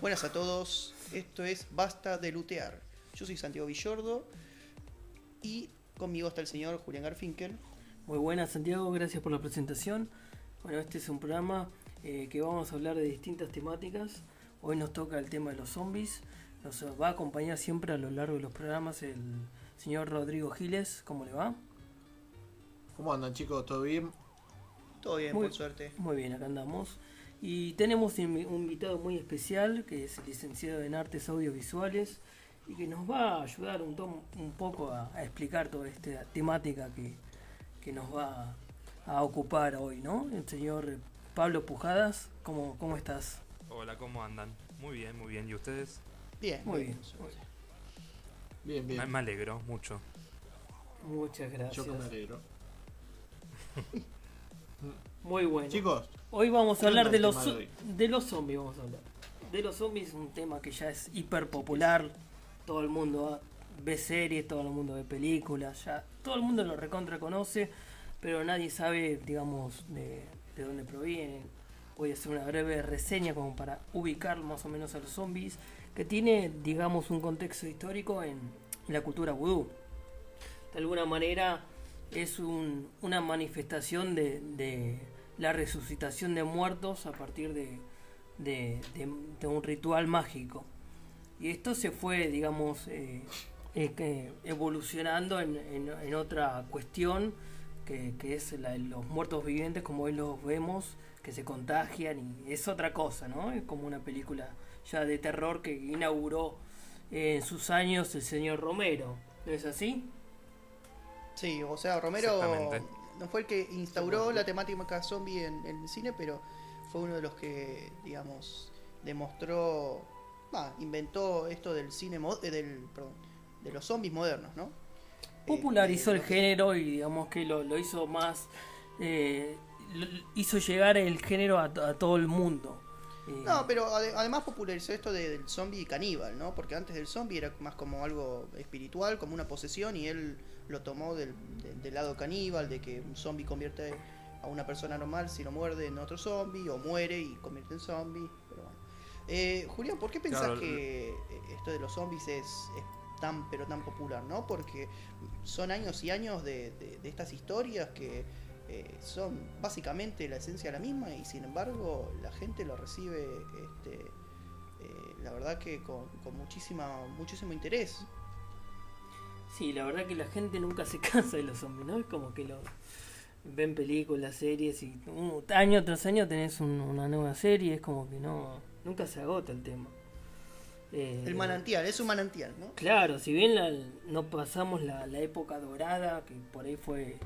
Buenas a todos, esto es Basta de Lutear. Yo soy Santiago Villordo y conmigo está el señor Julián Garfinkel. Muy buenas Santiago, gracias por la presentación. Bueno, este es un programa eh, que vamos a hablar de distintas temáticas. Hoy nos toca el tema de los zombies. Nos va a acompañar siempre a lo largo de los programas el señor Rodrigo Giles. ¿Cómo le va? ¿Cómo andan chicos? ¿Todo bien? Todo bien, Muy- por suerte. Muy bien, acá andamos. Y tenemos un invitado muy especial, que es licenciado en Artes Audiovisuales, y que nos va a ayudar un, tom- un poco a, a explicar toda esta temática que, que nos va a ocupar hoy, ¿no? El señor Pablo Pujadas, ¿cómo, cómo estás? Hola, ¿cómo andan? Muy bien, muy bien. ¿Y ustedes? Bien, Muy bien, bien. Bien, Me, bien. me alegro mucho. Muchas gracias. Yo que me alegro. Muy bueno. Chicos, Hoy vamos a ¿qué hablar de los, de de los zombies, vamos a hablar. De los zombies es un tema que ya es hiper popular. Todo el mundo ve series, todo el mundo ve películas, ya todo el mundo lo recontra conoce, pero nadie sabe, digamos, de, de dónde provienen. Voy a hacer una breve reseña como para ubicar más o menos a los zombies, que tiene, digamos, un contexto histórico en, en la cultura vudú. De alguna manera es un- una manifestación de, de la resucitación de muertos a partir de, de- un ritual mágico. Y esto se fue, digamos, eh, evolucionando en, en- otra cuestión, que, que es la los muertos vivientes, como hoy los vemos, que se contagian, y es otra cosa, ¿no? Es como una película ya de terror que inauguró en sus años el señor Romero, ¿no es así? Sí, o sea, Romero no fue el que instauró la temática zombie en, en el cine, pero fue uno de los que, digamos, demostró, inventó esto del cine, mo- eh, del, perdón, de los zombies modernos, ¿no? popularizó Eh, el que- género y digamos que lo, lo hizo más eh, lo- hizo llegar el género a, a todo el mundo Eh, No, pero ade- además popularizó esto de- del zombie caníbal, ¿no? Porque antes del zombie era más como algo espiritual, como una posesión, y él lo tomó del, del- lado caníbal, de que un zombie convierte a una persona normal si lo muerde en otro zombie, o muere y convierte en zombie. Pero bueno. Eh, Julián, ¿por qué pensás Claro, que eh, esto de los zombies es, es tan pero tan popular, ¿no? Porque son años y años de, de- de estas historias que eh, son básicamente la esencia de la misma y sin embargo la gente lo recibe, este, eh, la verdad que con, con muchísima, muchísimo interés. Sí la verdad que la gente nunca se cansa de los zombies no es como que lo ven películas series y uh, año tras año tenés un- una nueva serie es como que no nunca se agota el tema Eh, El manantial, es un manantial, ¿no? Claro, si bien la- no pasamos la, la época dorada, que por ahí fue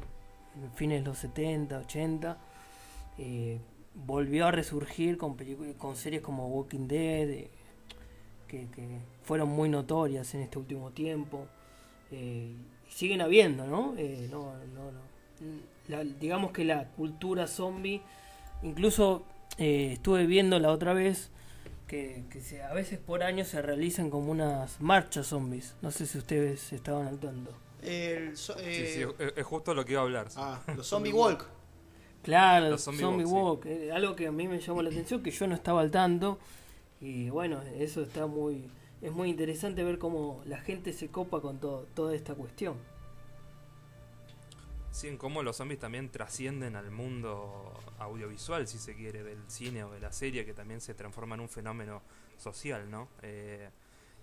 en fines de los 70, 80, eh, volvió a resurgir con, con series como Walking Dead, eh, que, que fueron muy notorias en este último tiempo. Eh, y siguen habiendo, ¿no? Eh, no, no, no. La- digamos que la cultura zombie, incluso eh, estuve viendo la otra vez que, que se- a veces por año se realizan como unas marchas zombies. No sé si ustedes estaban al tanto. El Sí, eh, sí, es, es justo lo que iba a hablar. ah, los Zombie Walk. Claro, Los zombie, zombie walk, eh, algo que a mí me llamó la atención, que yo no estaba al tanto. Y bueno, eso está muy... Es muy interesante ver cómo la gente se copa con todo, toda esta cuestión. Sí, en cómo los zombies también trascienden al mundo audiovisual, si se quiere, del cine o de la serie, que también se transforma en un fenómeno social, ¿no? Eh,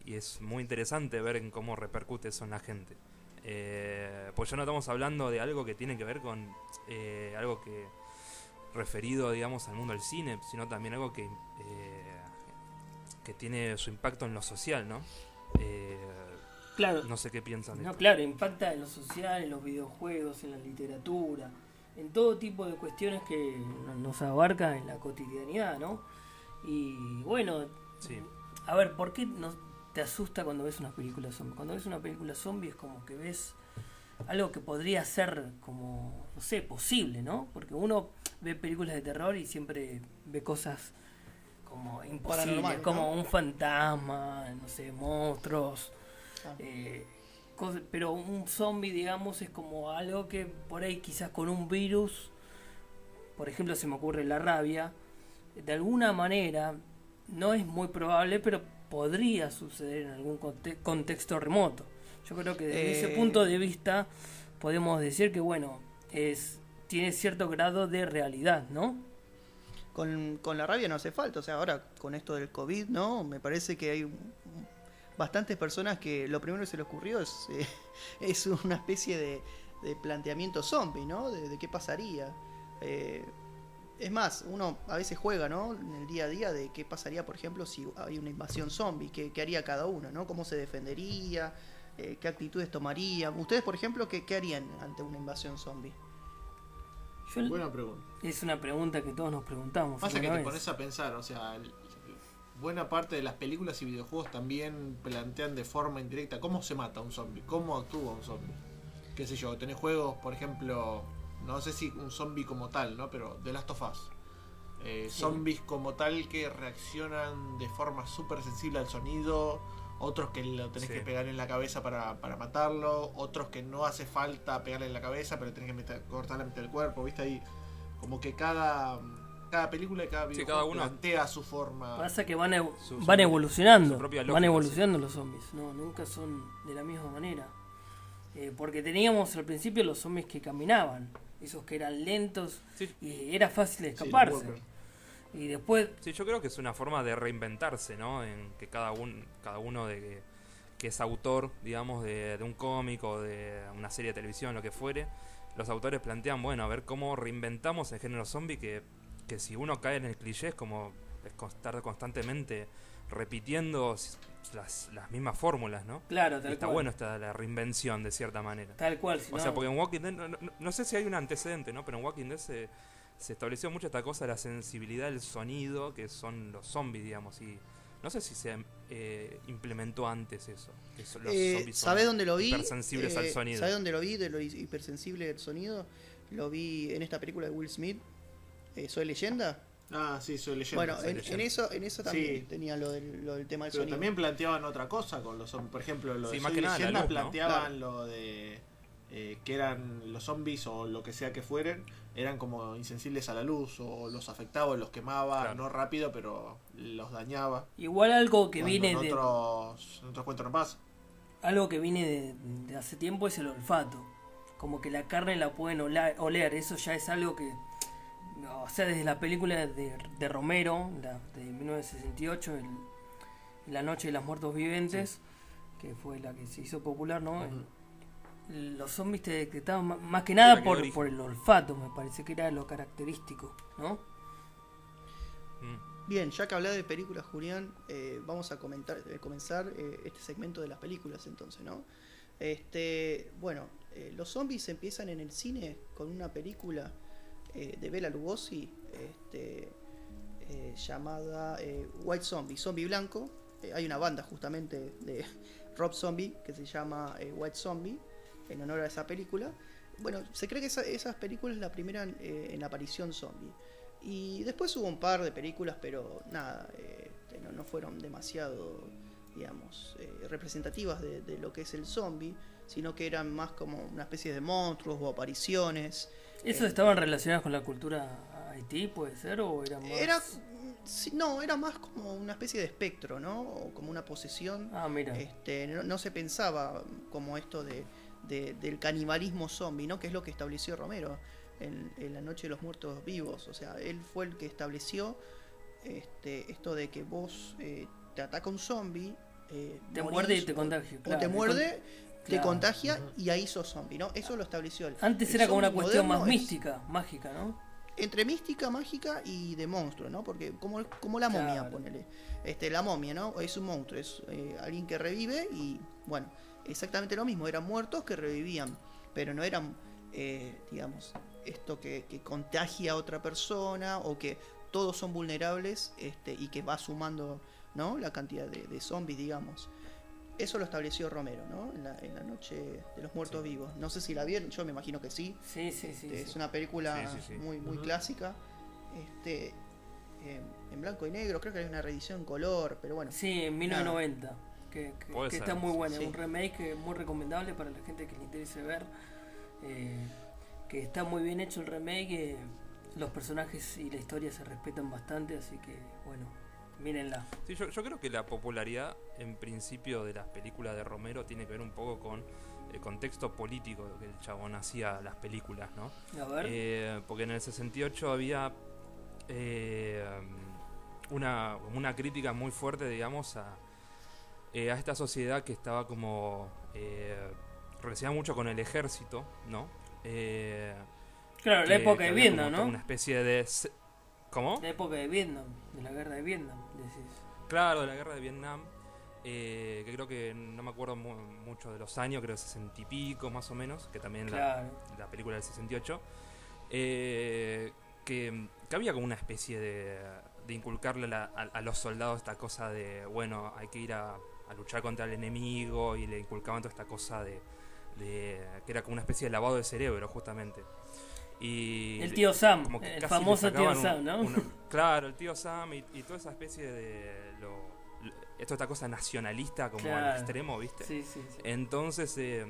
y es muy interesante ver en cómo repercute eso en la gente. Eh, pues ya no estamos hablando de algo que tiene que ver con eh, algo que referido, digamos, al mundo del cine, sino también algo que, que tiene su impacto en lo social, ¿no? Eh, Claro, no sé qué piensan no, esto. claro, impacta en lo social, en los videojuegos, en la literatura, en todo tipo de cuestiones que no- nos abarca en la cotidianidad, ¿no? Y bueno, Sí. A ver, ¿por qué no te asusta cuando ves una película zombie? Cuando ves una película zombie es como que ves algo que podría ser como, no sé, posible, ¿no? Porque uno ve películas de terror y siempre ve cosas como Paranormales, como ¿no? un fantasma, no sé, monstruos. Ah. eh, cosas- pero un zombie, digamos, es como algo que por ahí quizás con un virus, por ejemplo, se me ocurre la rabia, de alguna manera no es muy probable, pero podría suceder en algún conte- contexto remoto. Yo creo que desde ese Eh. punto de vista podemos decir que, bueno, es tiene cierto grado de realidad, ¿no? Con, la rabia no hace falta, o sea, ahora con esto del COVID, ¿no? Me parece que hay bastantes personas que lo primero que se les ocurrió es, eh, es una especie de, de planteamiento zombie, ¿no? De, qué pasaría. Eh, es más, uno a veces juega, ¿no? En el día a día de qué pasaría, por ejemplo, si hay una invasión zombie, qué, qué haría cada uno, ¿no? ¿Cómo se defendería? Eh, ¿Qué actitudes tomaría? Ustedes, por ejemplo, ¿qué, qué harían ante una invasión zombie? Yo- Buena pregunta. es una pregunta que todos nos preguntamos. Pasa que te vez. pones a pensar, o sea, buena parte de las películas y videojuegos también plantean de forma indirecta cómo se mata un zombie, cómo actúa un zombie. Qué sé yo, tenés juegos, por ejemplo, no sé si un zombie como tal, ¿no? Pero The Last of Us. Eh, Sí. Zombies como tal que reaccionan de forma súper sensible al sonido, otros que lo tenés Sí. que pegar en la cabeza para, para matarlo, otros que no hace falta pegarle en la cabeza, pero tenés que meter, cortar la mitad del cuerpo, ¿viste? Ahí como que cada, cada película y cada Sí, cada uno- plantea su forma. Pasa que van, evo- Su- van evolucionando. van evolucionando los zombies. No, nunca son de la misma manera. Eh, porque teníamos al principio los zombies que caminaban. Esos que eran lentos Sí. y era fácil escaparse. Y después, Sí, yo creo que es una forma de reinventarse, ¿no? En que cada, un, cada uno de que, es autor, digamos, de, de un cómic o de una serie de televisión, lo que fuere, los autores plantean, bueno, a ver cómo reinventamos el género zombie, que, que si uno cae en el cliché es como estar constantemente repitiendo las, las mismas fórmulas, ¿no? claro, Y tal está cual. bueno esta la reinvención de cierta manera. Tal cual. si O no- sea, porque en Walking Dead, no, no- no sé si hay un antecedente, ¿no? Pero en Walking Dead se, se estableció mucho esta cosa de la sensibilidad del sonido, que son los zombies, digamos, y no sé si se eh, implementó antes eso. Que son- los Eh, zombies son ¿Sabés dónde lo vi? hipersensibles al Eh, sonido. ¿Sabés dónde lo vi de lo hi- hipersensible del sonido? Lo vi en esta película de Will Smith, eh, Soy Leyenda. Ah, sí, soy leyenda. bueno, soy en, leyenda. en eso, en eso también Sí. tenía lo del, lo del tema del Pero sonido. también planteaban otra cosa con los zombies. Por ejemplo, lo Sí, de más Soy que nada Leyenda luz, ¿no? planteaban lo de eh, que eran los zombies o lo que sea que fueren, eran como insensibles a la luz o los afectaba o los quemaba, Claro. no rápido, pero los dañaba. Igual algo que Cuando viene en de otros, en otros cuentos no pasa. algo que viene de, de hace tiempo es el olfato. Como que la carne la pueden oler. Eso ya es algo que. O sea, desde la película de, de Romero, la de 1968, el- La Noche de los Muertos Vivientes, que fue la que se hizo popular, ¿no? Los zombies te detectaban más que nada que por, por el olfato, me parece que era lo característico, ¿no? Mm. Bien, ya que hablé de películas, Julián, eh, vamos a comentar, eh, comenzar eh, este segmento de las películas entonces, ¿no? Este, bueno, eh, los zombies empiezan en el cine con una película eh, de Bela Lugosi este, eh, llamada eh, White Zombie, Zombie Blanco. Eh, hay una banda justamente de Rob Zombie que se llama eh, White Zombie en honor a esa película. Bueno, se cree que esa, esas películas la primera eh, en aparición zombie. Y después hubo un par de películas, pero nada, eh, no, no fueron demasiado, digamos, eh, representativas de, de lo que es el zombie, sino que eran más como una especie de monstruos o apariciones. ¿Esos Eh, estaban relacionados con la cultura Haití, puede ser? ¿O era más.? Era, no, era más como una especie de espectro, ¿no? O como una posesión. Ah, mira. Este, no, no se pensaba como esto de, de- del canibalismo zombie, ¿no? Que es lo que estableció Romero en, en La Noche de los Muertos Vivos. O sea, él fue el que estableció este, esto de que vos eh, te ataca un zombie. eh, Te morís, muerde y te contagia. O te con- muerde, te claro. contagia y ahí sos zombie, ¿no? Eso lo estableció él. Antes El era como una cuestión más mística, mágica, ¿no? entre mística, mágica y de monstruo, ¿no? Porque como, como la momia, Claro. ponele. Este, la momia, ¿no? Es un monstruo, es eh, alguien que revive y, bueno, exactamente lo mismo, eran muertos que revivían, pero no eran, eh, digamos, esto que, que contagia a otra persona o que todos son vulnerables este, y que va sumando, ¿no? La cantidad de, de zombies, digamos. Eso lo estableció Romero, ¿no? En la, en la noche de los muertos vivos. No sé si la vieron, yo me imagino que sí. Sí, sí, sí. Este, sí. Es una película Sí, muy muy clásica. Este, en, en blanco y negro, creo que hay una reedición en color, pero bueno. Sí, en 1990. Que, que- que ser, está muy buena. sí. Un remake muy recomendable para la gente que le interese ver. eh, que está muy bien hecho el remake. eh, los personajes y la historia se respetan bastante. Así que, bueno, mírenla. Sí, yo, yo creo que la popularidad, en principio, de las películas de Romero tiene que ver un poco con el contexto político que el chabón hacía las películas, ¿no? A ver. Eh, porque en el 68 había eh, una, una crítica muy fuerte, digamos, a, eh, a esta sociedad que estaba como eh, relacionada mucho con el ejército, ¿no? Eh, claro, la que- época que de Vietnam, ¿no? Una especie de... ¿Cómo? La época de Vietnam, de la guerra de Vietnam, decís. Claro, de la guerra de Vietnam. eh, que creo que no me acuerdo mu- mucho de los años, creo sesenta y pico más o menos, que también la, Claro. la película del 68, eh, que, que había como una especie de, de inculcarle a, la- a- a los soldados esta cosa de, bueno, hay que ir a, a luchar contra el enemigo y le inculcaban toda esta cosa de, de- que era como una especie de lavado de cerebro justamente. Y El tío Sam, como que el famoso tío un- Sam, ¿no? claro, el tío Sam y, y toda esa especie de... Lo, esto esta cosa nacionalista como al extremo, ¿viste? Sí, sí, sí. Entonces eh,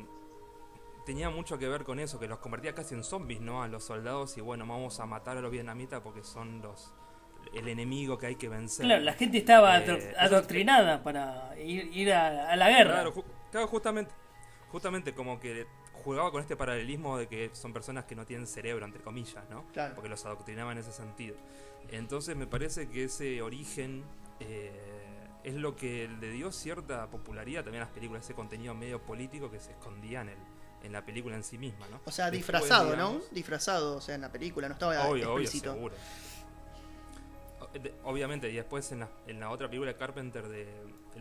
tenía mucho que ver con eso, que los convertía casi en zombies, ¿no? A los soldados y bueno, vamos a matar a los vietnamitas porque son los el enemigo que hay que vencer. Claro, la gente estaba Eh, adoctrinada para ir, ir a, a la guerra. Claro, ju- claro, justamente, justamente como que jugaba con este paralelismo de que son personas que no tienen cerebro, entre comillas, ¿no? Claro. Porque los adoctrinaba en ese sentido. Entonces me parece que ese origen eh, es lo que le dio cierta popularidad también a las películas, ese contenido medio político que se escondía en, el, en la película en sí misma, ¿no? O sea, Después, disfrazado, ¿no? digamos, Disfrazado, o sea, en la película, no estaba Obvio, obvio, explícito. seguro. Obviamente, y después en la, en la otra película de Carpenter de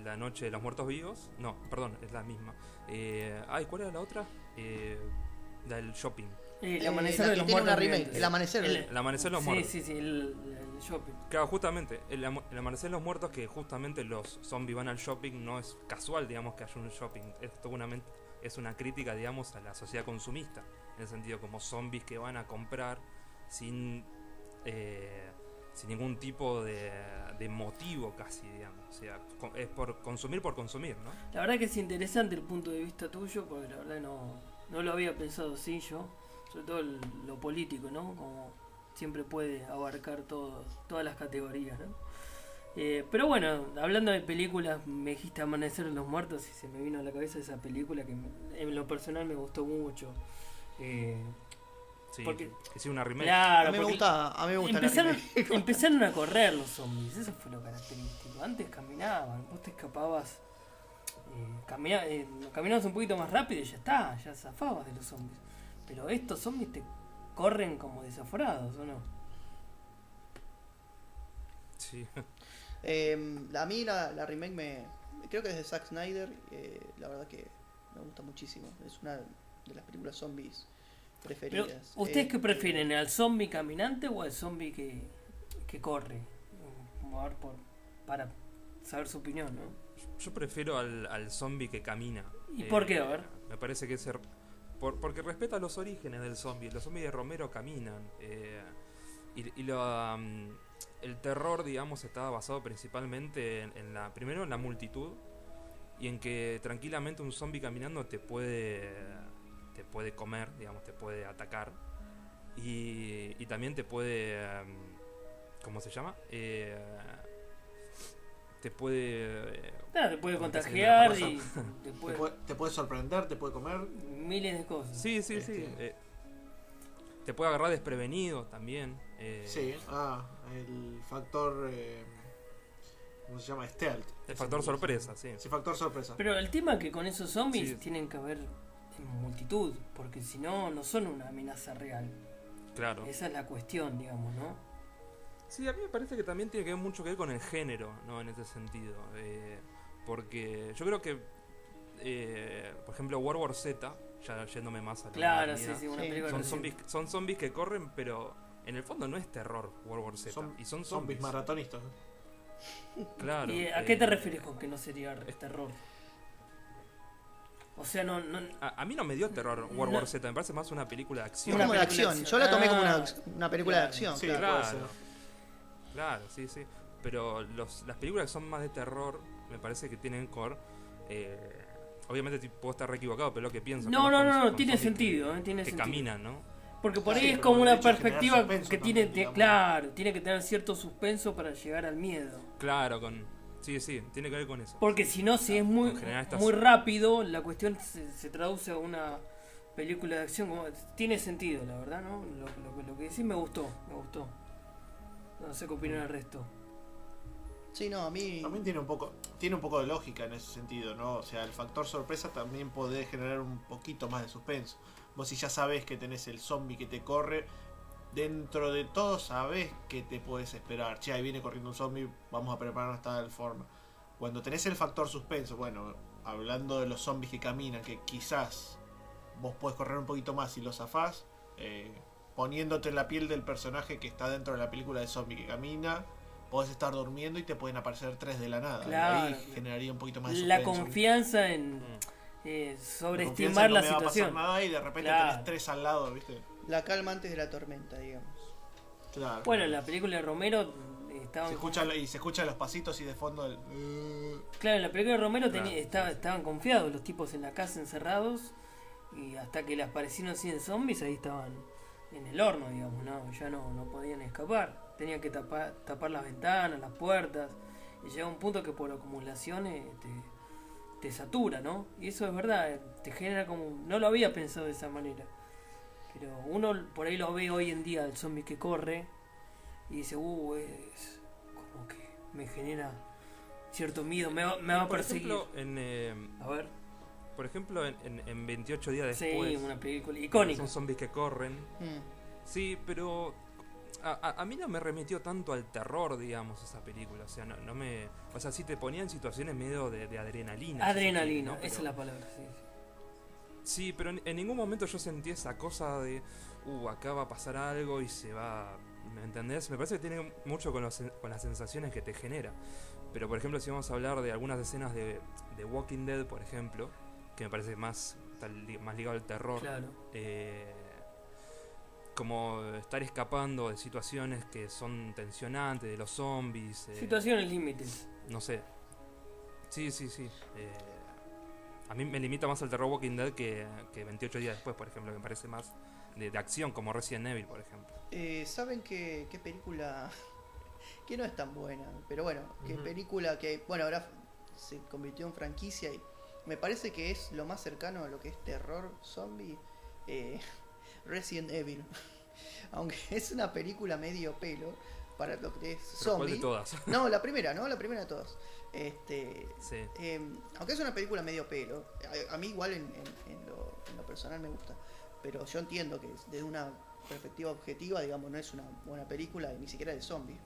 La Noche de los Muertos Vivos, no, perdón, es la misma. Eh, ay, ¿cuál era la otra? Eh, la del shopping. El amanecer de los muertos el amanecer de- El amanecer de los sí, muertos. Sí, sí, el, el shopping. Claro, justamente, el, am- el amanecer de los muertos que justamente los zombies van al shopping no es casual, digamos, que haya un shopping. Es, toda una, es una crítica, digamos, a la sociedad consumista. En el sentido, como zombies que van a comprar sin, eh, sin ningún tipo de, motivo casi, digamos. O sea, es por consumir por consumir, ¿no? La verdad que es interesante el punto de vista tuyo, porque la verdad no, no lo había pensado así yo. Sobre todo lo político, ¿no? Como siempre puede abarcar todo, todas las categorías, ¿no? Eh, pero bueno, hablando de películas, me dijiste Amanecer en los Muertos y se me vino a la cabeza esa película que en lo personal me gustó mucho. Eh, Sí, Porque- que, sea una remake. claro, a mí me gusta, a mí me gusta la empezaron, a correr los zombies, eso fue lo característico. Antes caminaban, vos te escapabas, eh, camina- eh, caminabas un poquito más rápido y ya está, ya zafabas de los zombies. Pero estos zombies te corren como desaforados, ¿o no? Sí. Eh, a mí la, la remake me. Creo que es de Zack Snyder. eh, la verdad que me gusta muchísimo. Es una de las películas zombies Pero, preferidas. ¿Ustedes Eh, qué prefieren, al zombie caminante o al zombie que, que corre? Vamos a ver por, para saber su opinión, ¿no? Yo prefiero al, al zombie que camina. ¿Y por qué? A ver. Me parece que es... er- por- porque respeta los orígenes del zombie. Los zombies de Romero caminan. eh, y y lo, um, el terror, digamos, estaba basado principalmente en, en la... Primero en la multitud. Y en que tranquilamente un zombie caminando te puede... Te puede comer, digamos, te puede atacar. Y, y también te puede... um, ¿Cómo se llama? Eh, te puede... eh, Claro, te puede contagiar viene y te Te puede, puede, te puede sorprender, te puede comer. miles de cosas. Sí, sí, sí. Este- eh, te puede agarrar desprevenido también. eh, Sí, ah, el factor. eh, ¿Cómo se llama? Stealth. El factor sorpresa, sí. Sí, factor sorpresa. Pero el tema es que con esos zombies Sí. tienen que haber multitud, porque si no, no son una amenaza real. Claro. Esa es la cuestión, digamos, ¿no? Sí, a mí me parece que también tiene que ver mucho que ver con el género, ¿no? En ese sentido. eh, porque yo creo que, eh, por ejemplo, World War Z, ya yéndome más a la Claro, sí, modernidad, sí, una Sí. película son, zombies, son zombies que corren, pero en el fondo no es terror World War Z. Son y son zombies zombies. maratonistas. Claro. ¿Y a qué te eh, refieres con que no sería terror? O sea, no, no A, a mí no me dio terror World No. War Z, me parece más una película de acción. Una como de acción. Yo la tomé como una, Ah, una película de acción. Sí, claro. Claro. sí, sí. Pero los, las películas que son más de terror, me parece que tienen core. eh, obviamente puedo estar re equivocado, pero es lo que pienso. No, no, no, no, tiene sentido, que, eh, tiene que sentido. caminan, ¿no? Porque por Sí, ahí es como una perspectiva suspenso que también, tiene, claro, tiene que tener cierto suspenso para llegar al miedo. Claro, con. Sí, sí, tiene que ver con eso. Porque si no, si es muy, general estas- muy rápido, la cuestión se, se traduce a una película de acción. Como, tiene sentido, la verdad, ¿no? Lo, lo, lo que decís me gustó, me gustó. No sé qué opinan el resto. Sí, no, a mí. También tiene un poco tiene un poco de lógica en ese sentido, ¿no? O sea, el factor sorpresa también puede generar un poquito más de suspenso. Vos si ya sabes que tenés el zombie que te corre, dentro de todo sabes que te puedes esperar. Che, ahí viene corriendo un zombie, vamos a prepararnos tal forma. Cuando tenés el factor suspenso, bueno, hablando de los zombies que caminan, que quizás vos podés correr un poquito más y los zafás, eh, poniéndote en la piel del personaje que está dentro de la película de zombie que camina, podés estar durmiendo y te pueden aparecer tres de la nada. Claro. ahí generaría un poquito más de La suspenso. confianza en Mm. eh, La sobreestimar confianza la no me va a pasar situación. nada y de repente Claro. tenés tres al lado, ¿viste? La calma antes de la tormenta, digamos. Claro. Bueno, en la película de Romero eh, estaban. se escucha, y se escuchan los pasitos y de fondo el... Claro, en la película de Romero tenía- Claro, estaba- estaban confiados los tipos en la casa encerrados y hasta que les aparecieron 100 zombies ahí estaban en el horno, digamos, no, ya no, no podían escapar. Tenían que tapar, tapar las ventanas, las puertas y llega un punto que por acumulación eh, te, te satura, ¿no? Y eso es verdad, eh, te genera como... No lo había pensado de esa manera. Pero uno por ahí lo ve hoy en día, el zombie que corre y dice, uh, es como que me genera cierto miedo, me va, me va a por perseguir. ejemplo, en, eh, A ver, por ejemplo, en, en- en 28 días sí, después. una película icónica. Son zombies que corren. Mm. Sí, pero a, a- a mí no me remitió tanto al terror, digamos, esa película. O sea, no, no me. O sea, sí te ponía en situaciones medio de, de adrenalina. si se quiere, Adrenalina, ¿no? esa es la palabra, sí. Sí. Pero en, en ningún momento yo sentí esa cosa de. Uh, acá va a pasar algo y se va. ¿Me entendés? Me parece que tiene mucho con, los- con las sensaciones que te genera. Pero por ejemplo, si vamos a hablar de algunas escenas de, de Walking Dead, por ejemplo, que me parece más, más ligado al terror. Claro. eh, como estar escapando de situaciones que son tensionantes, de los zombies. eh, Situaciones límites. no sé. Sí, sí, sí. eh, a mí me limita más al terror Walking Dead que, que 28 días después, por ejemplo, que me parece más de, de acción, como Resident Evil, por ejemplo. Eh, ¿Saben qué, qué película que no es tan buena? Pero bueno, qué película que, bueno, ahora se convirtió en franquicia y me parece que es lo más cercano a lo que es terror zombie. eh, Resident Evil. Aunque es una película medio pelo para lo que es Pero ¿cuál de zombie. todas? No, la primera, ¿no? La primera de todas. Este, sí. eh, aunque es una película medio pelo, a, a mí igual en, en- en lo, en lo personal me gusta, pero yo entiendo que desde una perspectiva objetiva, digamos, no es una buena película, ni siquiera de zombies,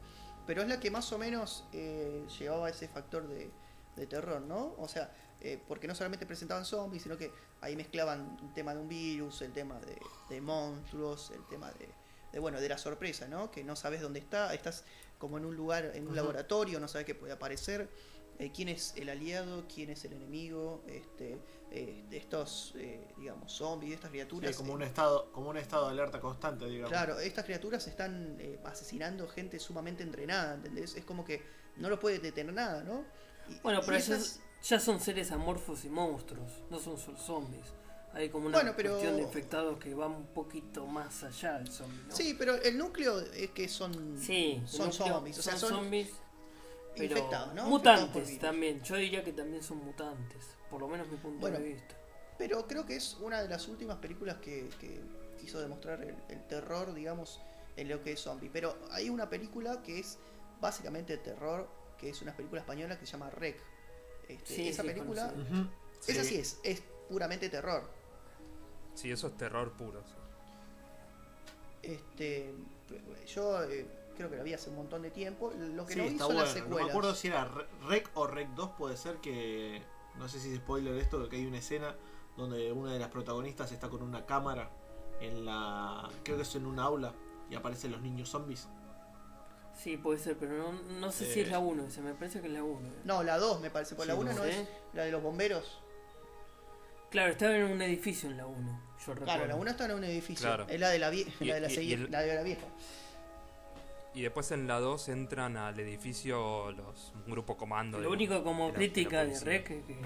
pero es la que más o menos eh, llevaba ese factor de, de terror, ¿no? O sea, eh, porque no solamente presentaban zombies, sino que ahí mezclaban el tema de un virus, el tema de, de monstruos, el tema de, de, bueno, de la sorpresa, ¿no? Que no sabes dónde está, estás como en un lugar, en un laboratorio, no sabes qué puede aparecer, eh, quién es el aliado, quién es el enemigo, este, eh, de estos, eh, digamos, zombies, de estas criaturas. Sí, como eh, un estado como un estado de alerta constante, digamos. Claro, estas criaturas están eh, asesinando gente sumamente entrenada, ¿entendés? Es como que no lo puede detener nada, ¿no? Y- Bueno, pero esas- ya, ya son seres amorfos y monstruos, no son solo zombies. Hay como una Bueno, pero- cuestión de infectados que va un poquito más allá del zombie, ¿no? Sí, pero el núcleo es que son, Sí, son zombies, o sea, son, zombies, pero infectados, ¿no? Mutantes también. Yo diría que también son mutantes, por lo menos mi punto Bueno. de vista. Pero creo que es una de las últimas películas que, que quiso demostrar el, el terror, digamos, en lo que es zombie. Pero hay una película que es básicamente terror, que es una película española que se llama Rec. Este, Sí, esa sí, película, esa sí es, es puramente terror. Sí, eso es terror puro. sí. Este, yo eh, creo que la vi hace un montón de tiempo. Lo que Sí, no vi son bueno. las No me secuelas. acuerdo si era Re- Rec o Rec 2, puede ser que. No sé si es spoiler esto, que hay una escena donde una de las protagonistas está con una cámara en la. Creo que es en un aula y aparecen los niños zombies. Sí, puede ser, pero no, no sé si Eh. es la 1, se me parece que es la 1. No, la 2 me parece, porque Sí, la 1 no no sé. es la de los bomberos. Claro, estaba en un edificio en la 1, yo recuerdo. Claro, la 1 está en un edificio. Claro. Es la de la, vie- Y- la, de la, y- y segui- el- la de la vieja. Y después en la 2 entran al edificio los un grupo comando. Lo de- único como de crítica de. Rec que, que-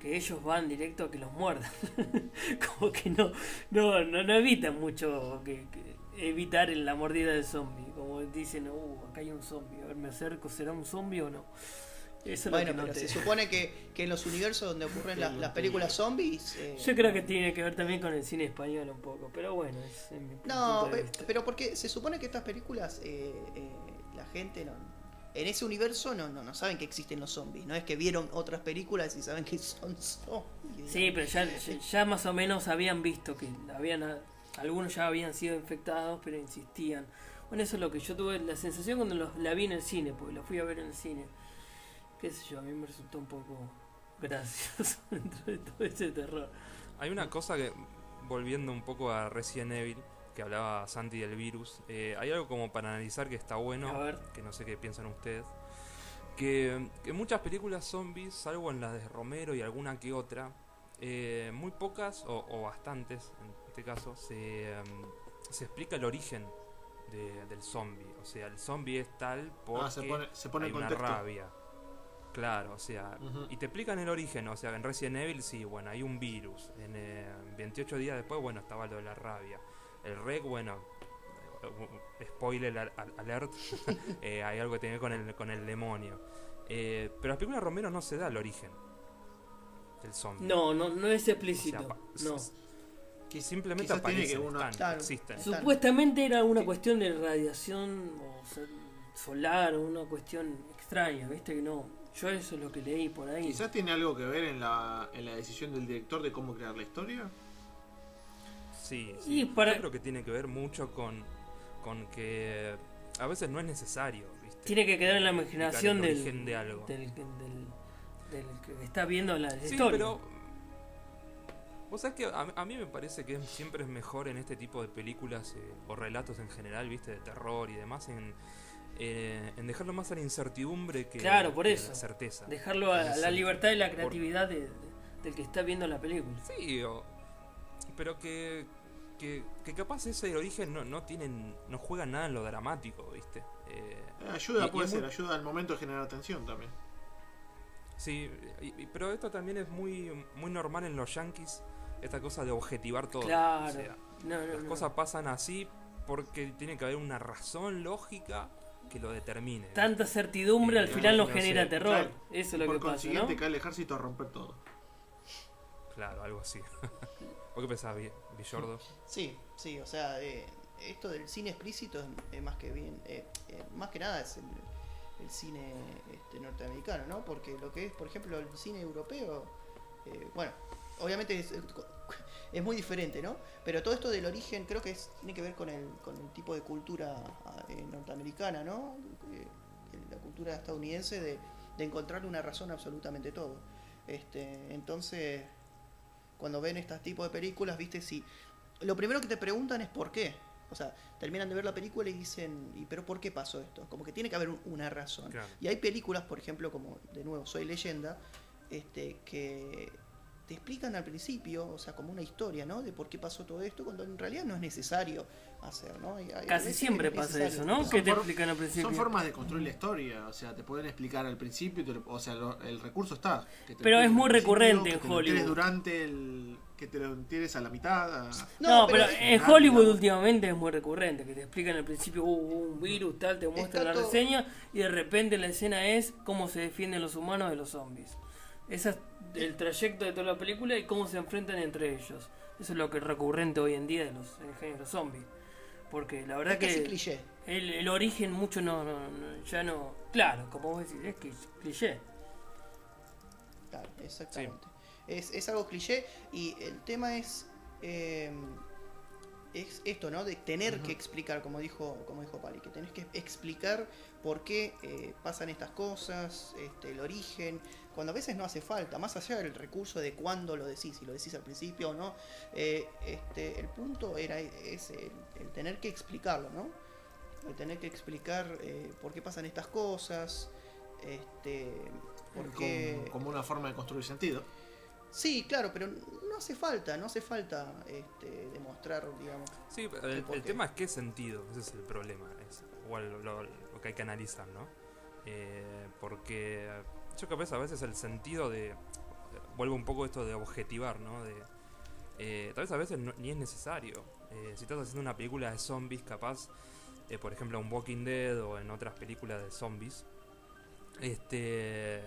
que ellos van directo a que los muerdan. como que no, no, no, no evitan mucho que, que evitar la mordida del zombie. Como dicen, uh, acá hay un zombie, a ver, me acerco, ¿será un zombie o no? Eso es lo Bueno, no pero te- se supone que, que en los universos donde ocurren las, las películas zombies. eh, Yo creo que tiene que ver también con el cine español un poco, pero bueno, es en mi No, pe- pero porque se supone que estas películas, eh, eh, la gente no. En ese universo no, no, no saben que existen los zombies. No es que vieron otras películas y saben que son zombies. Sí, pero ya, ya, ya más o menos habían visto que habían algunos ya habían sido infectados, pero insistían. Bueno, eso es lo que yo tuve la sensación cuando los- la vi en el cine, porque la fui a ver en el cine. Qué sé yo, a mí me resultó un poco gracioso dentro de todo ese terror. Hay una cosa que, volviendo un poco a Resident Evil, que hablaba Santi del virus, eh, hay algo como para analizar que está bueno, A ver. que no sé qué piensan ustedes, que, que muchas películas zombies, salvo en las de Romero y alguna que otra, eh, muy pocas o, o bastantes, en este caso, se, se explica el origen de- del zombie. O sea, el zombie es tal porque Ah, se pone, se pone hay una rabia. Claro, o sea, y te explican el origen, o sea, en Resident Evil sí, bueno, hay un virus. En eh, 28 días después, bueno, estaba lo de la rabia. El rec, bueno, eh, spoiler al- al- alert, eh, hay algo que tiene con el, con el demonio. Eh, pero películas de Romero no se da el origen del zombie. No, no, no es O sea, explícito. No. Que simplemente Quizás tiene aparecen, que una- están, Claro. existen. Están. Supuestamente era una cuestión de radiación o sea, solar o una cuestión extraña, viste que no. Yo eso es lo que leí por ahí. Quizás tiene algo que ver en la, en la decisión del director de cómo crear la historia. Sí, Y sí. para- Yo creo que tiene que ver mucho con, con que a veces no es necesario, ¿viste? Tiene que quedar en la imaginación el del, origen de algo. del, del- del que está viendo la Sí, historia. pero. Vos sabés que a, a mí me parece que siempre es mejor en este tipo de películas eh, o relatos en general, viste, de terror y demás, en, eh, en dejarlo más a la incertidumbre que, Claro, por que a la certeza. Dejarlo a, a la libertad y la Por- creatividad de- de- del que está viendo la película. Sí, o- pero que, que, que capaz ese origen no, no tienen, no juega nada en lo dramático, viste. Eh, Ayuda, Y- puede ser, muy- ayuda al momento de generar tensión también. Sí, y- y- pero esto también es muy, muy normal en los yankees, esta cosa de objetivar todo. Claro. O sea, No, no, las no. cosas pasan así porque tiene que haber una razón lógica que lo determine. Tanta certidumbre al Eh, final no genera terror. claro. Eso es lo por que pasa, ¿no? consiguiente cae el ejército a romper todo. Claro, algo así. ¿Vos qué pensás, Vi- Villordo? Sí, sí, o sea, eh, esto del cine explícito es, más que bien, eh, eh, más que nada es el, el cine este, norteamericano, ¿no? Porque lo que es, por ejemplo, el cine europeo, eh, bueno, obviamente es, es muy diferente, ¿no? Pero todo esto del origen creo que es, tiene que ver con el, con el tipo de cultura eh, norteamericana, ¿no? Eh, la cultura estadounidense de, de encontrar una razón a absolutamente todo. Este, entonces, cuando ven este tipo de películas, viste, si lo primero que te preguntan es por qué. O sea, terminan de ver la película y dicen, ¿y pero por qué pasó esto? Como que tiene que haber un- una razón. Claro. Y hay películas, por ejemplo, como de nuevo Soy leyenda, este, que te explican al principio, o sea, como una historia, ¿no? De por qué pasó todo esto, cuando en realidad no es necesario hacer, ¿no? Hay Casi siempre es pasa eso, ¿no? Son Que te explican al principio. Son formas de construir la historia, o sea, te pueden explicar al principio, y te o sea, lo- el recurso está. que te Pero lo es muy recurrente en te Hollywood. durante el. que te lo enteres a la mitad. a- No, pero, en Hollywood últimamente es muy recurrente, que te explican al principio "Uh, hubo un virus, tal, te muestran la todo- reseña y de repente la escena es cómo se defienden los humanos de los zombies. Ese es el trayecto de toda la película y cómo se enfrentan entre ellos. Eso es lo que es recurrente hoy en día de los en el género zombie. Porque la verdad es casi que cliché. el, el origen mucho no, no- no- ya no... Claro, como vos decís, es que cliché. Claro, exactamente. Es, es algo cliché y el tema es eh, es esto, ¿no? De tener que explicar, como dijo como dijo Pali, que tenés que explicar por qué eh, pasan estas cosas, este, el origen, cuando a veces no hace falta, más allá del recurso de cuándo lo decís, si lo decís al principio o no, eh, este, el punto era es el, el tener que explicarlo, ¿no? El tener que explicar eh, por qué pasan estas cosas, este, por qué... como, como una forma de construir sentido. Sí, claro, pero no hace falta, no hace falta este, demostrar, digamos. Sí, el, por el tema es qué sentido, ese es el problema, es igual lo, lo- lo que hay que analizar, ¿no? Eh, porque yo capaz a veces el sentido de... vuelvo un poco a esto de objetivar, ¿no? De, eh, tal vez a veces no- ni es necesario. Eh, si estás haciendo una película de zombies, capaz, eh, por ejemplo, en Walking Dead o en otras películas de zombies, este,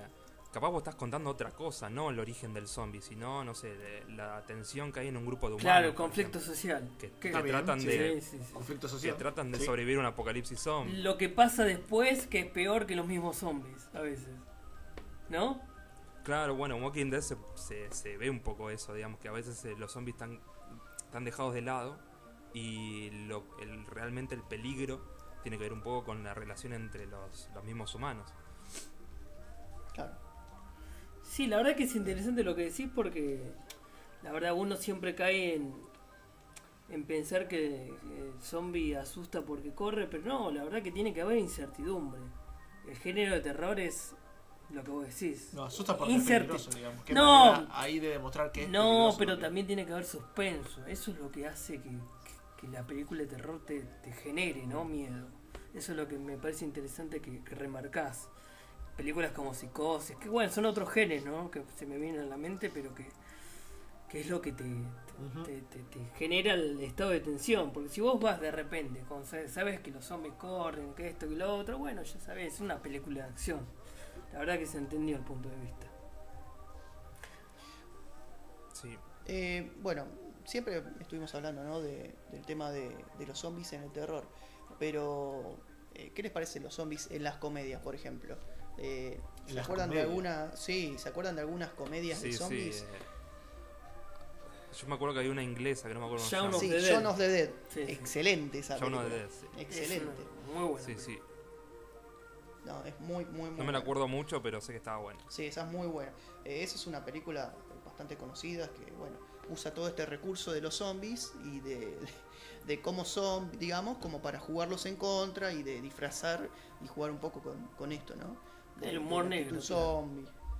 capaz vos estás contando otra cosa, no el origen del zombie, sino, no sé, de la tensión que hay en un grupo de humanos. Claro, el conflicto ejemplo, social. que, Que- que bien, tratan sí, de, Sí, sí, sí. Conflicto que social. tratan de Sí. sobrevivir a un apocalipsis zombie. Lo que pasa después que es peor que los mismos zombies, a veces. ¿No? Claro, bueno, en Walking Dead se, se, se ve un poco eso, digamos, que a veces eh, los zombies están, están dejados de lado y lo, el, realmente el peligro tiene que ver un poco con la relación entre los, los mismos humanos. Claro. Sí, la verdad que es interesante lo que decís porque la verdad uno siempre cae en, en pensar que el zombie asusta porque corre, pero no, la verdad que tiene que haber incertidumbre. El género de terror es lo que vos decís. No, asusta porque es peligroso, digamos. ¿Qué No. ahí de demostrar que es No, pero también tiene que haber suspenso. Eso es lo que hace que, que- que la película de terror te, te genere, ¿no? Miedo. Eso es lo que me parece interesante que, que remarcás. Películas como Psicosis, que bueno, son otros genes, ¿no? Que se me vienen a la mente, pero que, que es lo que te, te, te- te- te genera el estado de tensión. Porque si vos vas de repente, con, sabes que los zombies corren, que esto, que lo otro, bueno, ya sabes, es una película de acción. La verdad que se entendió el punto de vista. Sí, Eh, bueno, siempre estuvimos hablando ¿no? de, del tema de, de los zombies en el terror, pero eh, ¿qué les parece los zombies en las comedias, por ejemplo? Eh, ¿En ¿Se acuerdan de alguna, sí, se acuerdan de algunas comedias sí, de sí. zombies? eh, yo me acuerdo que hay una inglesa que no me acuerdo Shaun of Sí. Shaun of the Dead, Sí, sí. excelente esa Shaun of the Dead, sí. excelente, muy buena. Sí, sí. No, es muy, muy, muy No me la buena. acuerdo mucho, pero sé que estaba buena. Sí, esa es muy buena. Eh, esa es una película bastante conocida que, bueno, usa todo este recurso de los zombies y de, de cómo son, digamos, como para jugarlos en contra y de disfrazar y jugar un poco con, con esto, ¿no? De- El humor negro, claro.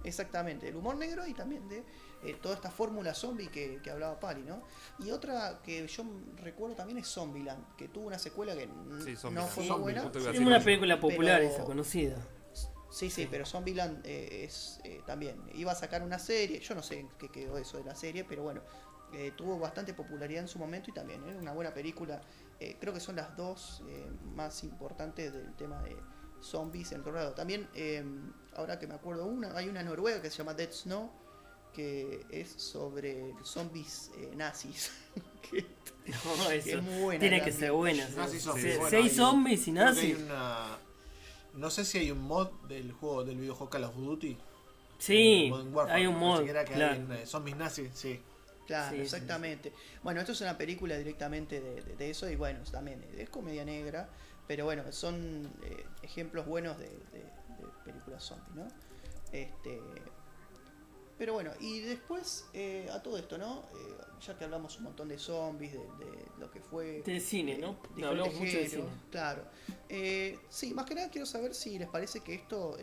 Exactamente, el humor negro y también de eh, toda esta fórmula zombie que, que hablaba Pali, ¿no? Y otra que yo recuerdo también es Zombieland, que tuvo una secuela que Sí, no Zombieland. fue Sí, muy buena. a Es una película popular Pero- esa, conocida. Sí, sí, pero Zombieland eh, es eh, también. Iba a sacar una serie, yo no sé en qué quedó eso de la serie, pero bueno, eh, tuvo bastante popularidad en su momento y también es una buena película. Eh, creo que son las dos eh, más importantes del tema de zombies en Colorado. También, eh, ahora que me acuerdo, una, hay una noruega que se llama Dead Snow, que es sobre zombies eh, nazis. que, No, que eso. es muy buena. Tiene que ser buena. Nazis sí. zombies, Sí, bueno, si hay hay- zombies y nazis. una- No sé si hay un mod del juego del videojuego Call of Duty. Sí, Warfare, hay un mod. Siquiera que claro. hay en, eh, zombies nazis, sí. Claro, Sí, sí, exactamente. Bueno, esto es una película directamente de, de- de eso y bueno, también es comedia negra, pero bueno, son eh, ejemplos buenos de películas zombies, ¿no? Este, pero bueno, y después eh, a todo esto, ¿no? Eh, ya que hablamos un montón de zombies, de, de lo que fue... De cine, eh, ¿no? diferentes Hablamos mucho de cine. Claro. Eh, sí, más que nada quiero saber si les parece que esto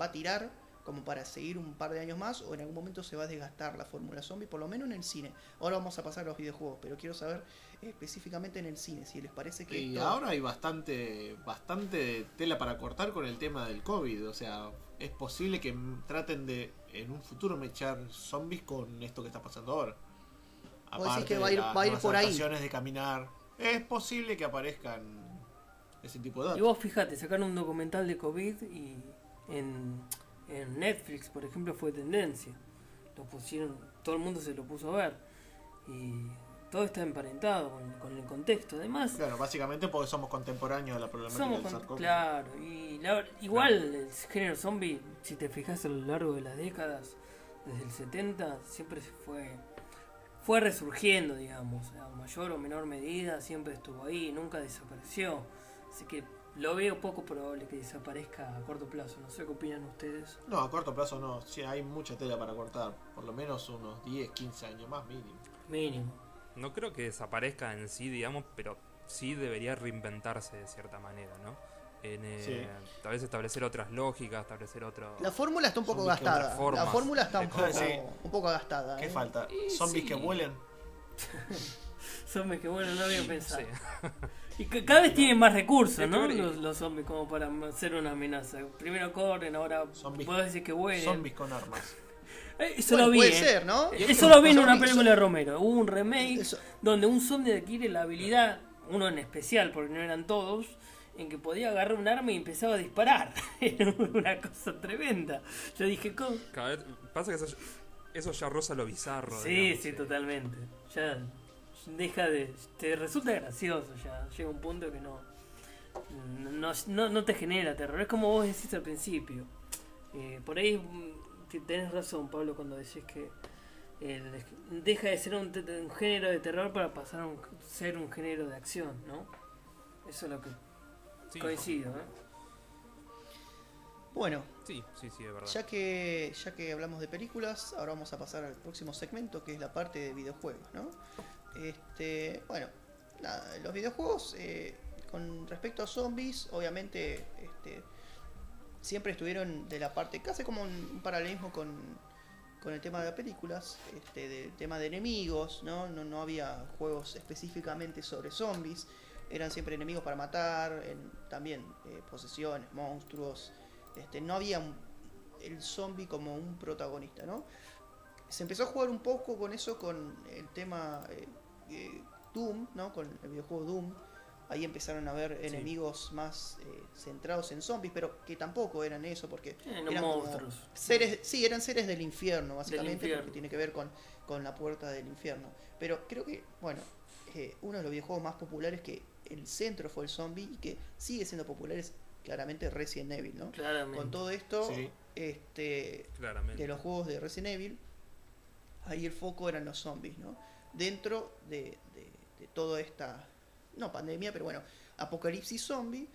va a tirar como para seguir un par de años más o en algún momento se va a desgastar la fórmula zombie, por lo menos en el cine. Ahora vamos a pasar a los videojuegos, pero quiero saber específicamente en el cine, si les parece que Y esto- ahora hay bastante, bastante tela para cortar con el tema del COVID. O sea, es posible que traten de en un futuro mechar zombies con esto que está pasando ahora. Decís que de va a ir- las va a ir nuevas por ahí. adaptaciones de caminar. Es posible que aparezcan ese tipo de Y datos. vos fíjate, sacaron un documental de COVID y en, en Netflix, por ejemplo, fue tendencia. Lo pusieron, todo el mundo se lo puso a ver. Y todo está emparentado con, con el contexto. Además, Claro, básicamente porque somos contemporáneos a la problemática somos del claro. Y la- igual el género zombie, si te fijas a lo largo de las décadas, desde el 70, siempre se fue fue resurgiendo, digamos, a mayor o menor medida, siempre estuvo ahí, nunca desapareció. Así que lo veo poco probable que desaparezca a corto plazo. No sé qué opinan ustedes. No, a corto plazo no. Sí, hay mucha tela para cortar. Por lo menos unos 10, 15 años más mínimo. Mínimo. No creo que desaparezca en sí, digamos, pero sí debería reinventarse de cierta manera, ¿no? En, eh, Sí. Tal vez establecer otras lógicas, establecer otro... La fórmula está un poco Zombies gastada. La fórmula está un poco. Sí. un poco gastada. ¿Qué ¿eh? falta? ¿Zombies sí. que vuelen? Zombies que bueno, no había pensado. Sí. Y ca- cada vez tienen más recursos, ¿no? Los, los zombies como para hacer una amenaza. Primero corren, ahora Zombies- puedo decir que vuelen. Zombies con armas. Eh, Eso Bueno, lo vi. puede eh. ser, ¿no? Eso lo vi en una película de Romero. Hubo un remake Eso- donde un zombie adquiere la habilidad, uno en especial, porque no eran todos, en que podía agarrar un arma y empezaba a disparar. Era una cosa tremenda. Yo dije, ¿cómo? Cada vez- pasa que eso, eso ya roza lo bizarro. Sí, digamos, sí, eh. totalmente. Ya deja de. Te resulta gracioso ya. Llega un punto que no. No, no, no te genera terror. Es como vos decís al principio. Eh, por ahí tenés razón, Pablo, cuando decís que eh, deja de ser un, te- un género de terror para pasar a un- ser un género de acción, ¿no? Eso es lo que Sí, coincido, ¿eh? Bueno, Sí, sí, sí, es verdad. ya que, ya que hablamos de películas, ahora vamos a pasar al próximo segmento, que es la parte de videojuegos, ¿no? Este, bueno, nada, los videojuegos, eh, con respecto a zombies, obviamente, este, siempre estuvieron de la parte, casi como un, paralelismo con, con el tema de las películas, este, del tema de enemigos, ¿no? ¿no? No había juegos específicamente sobre zombies, eran siempre enemigos para matar, también eh, posesiones, monstruos, este, no había el zombie como un protagonista, ¿no? Se empezó a jugar un poco con eso, con el tema eh, eh, Doom, ¿no? Con el videojuego Doom. Ahí empezaron a haber Sí. enemigos más eh, centrados en zombies, pero que tampoco eran eso, porque Eran eran como monstruos. seres, sí, eran seres del infierno, básicamente, infierno. porque tiene que ver con, con la puerta del infierno. Pero creo que, bueno, eh, uno de los videojuegos más populares que el centro fue el zombie y que sigue siendo popular es claramente Resident Evil, ¿no? Claramente. Con todo esto, Sí. este, Claramente. de los juegos de Resident Evil, ahí el foco eran los zombies, ¿no? Dentro de, de, de toda esta, no pandemia, pero bueno, apocalipsis zombie,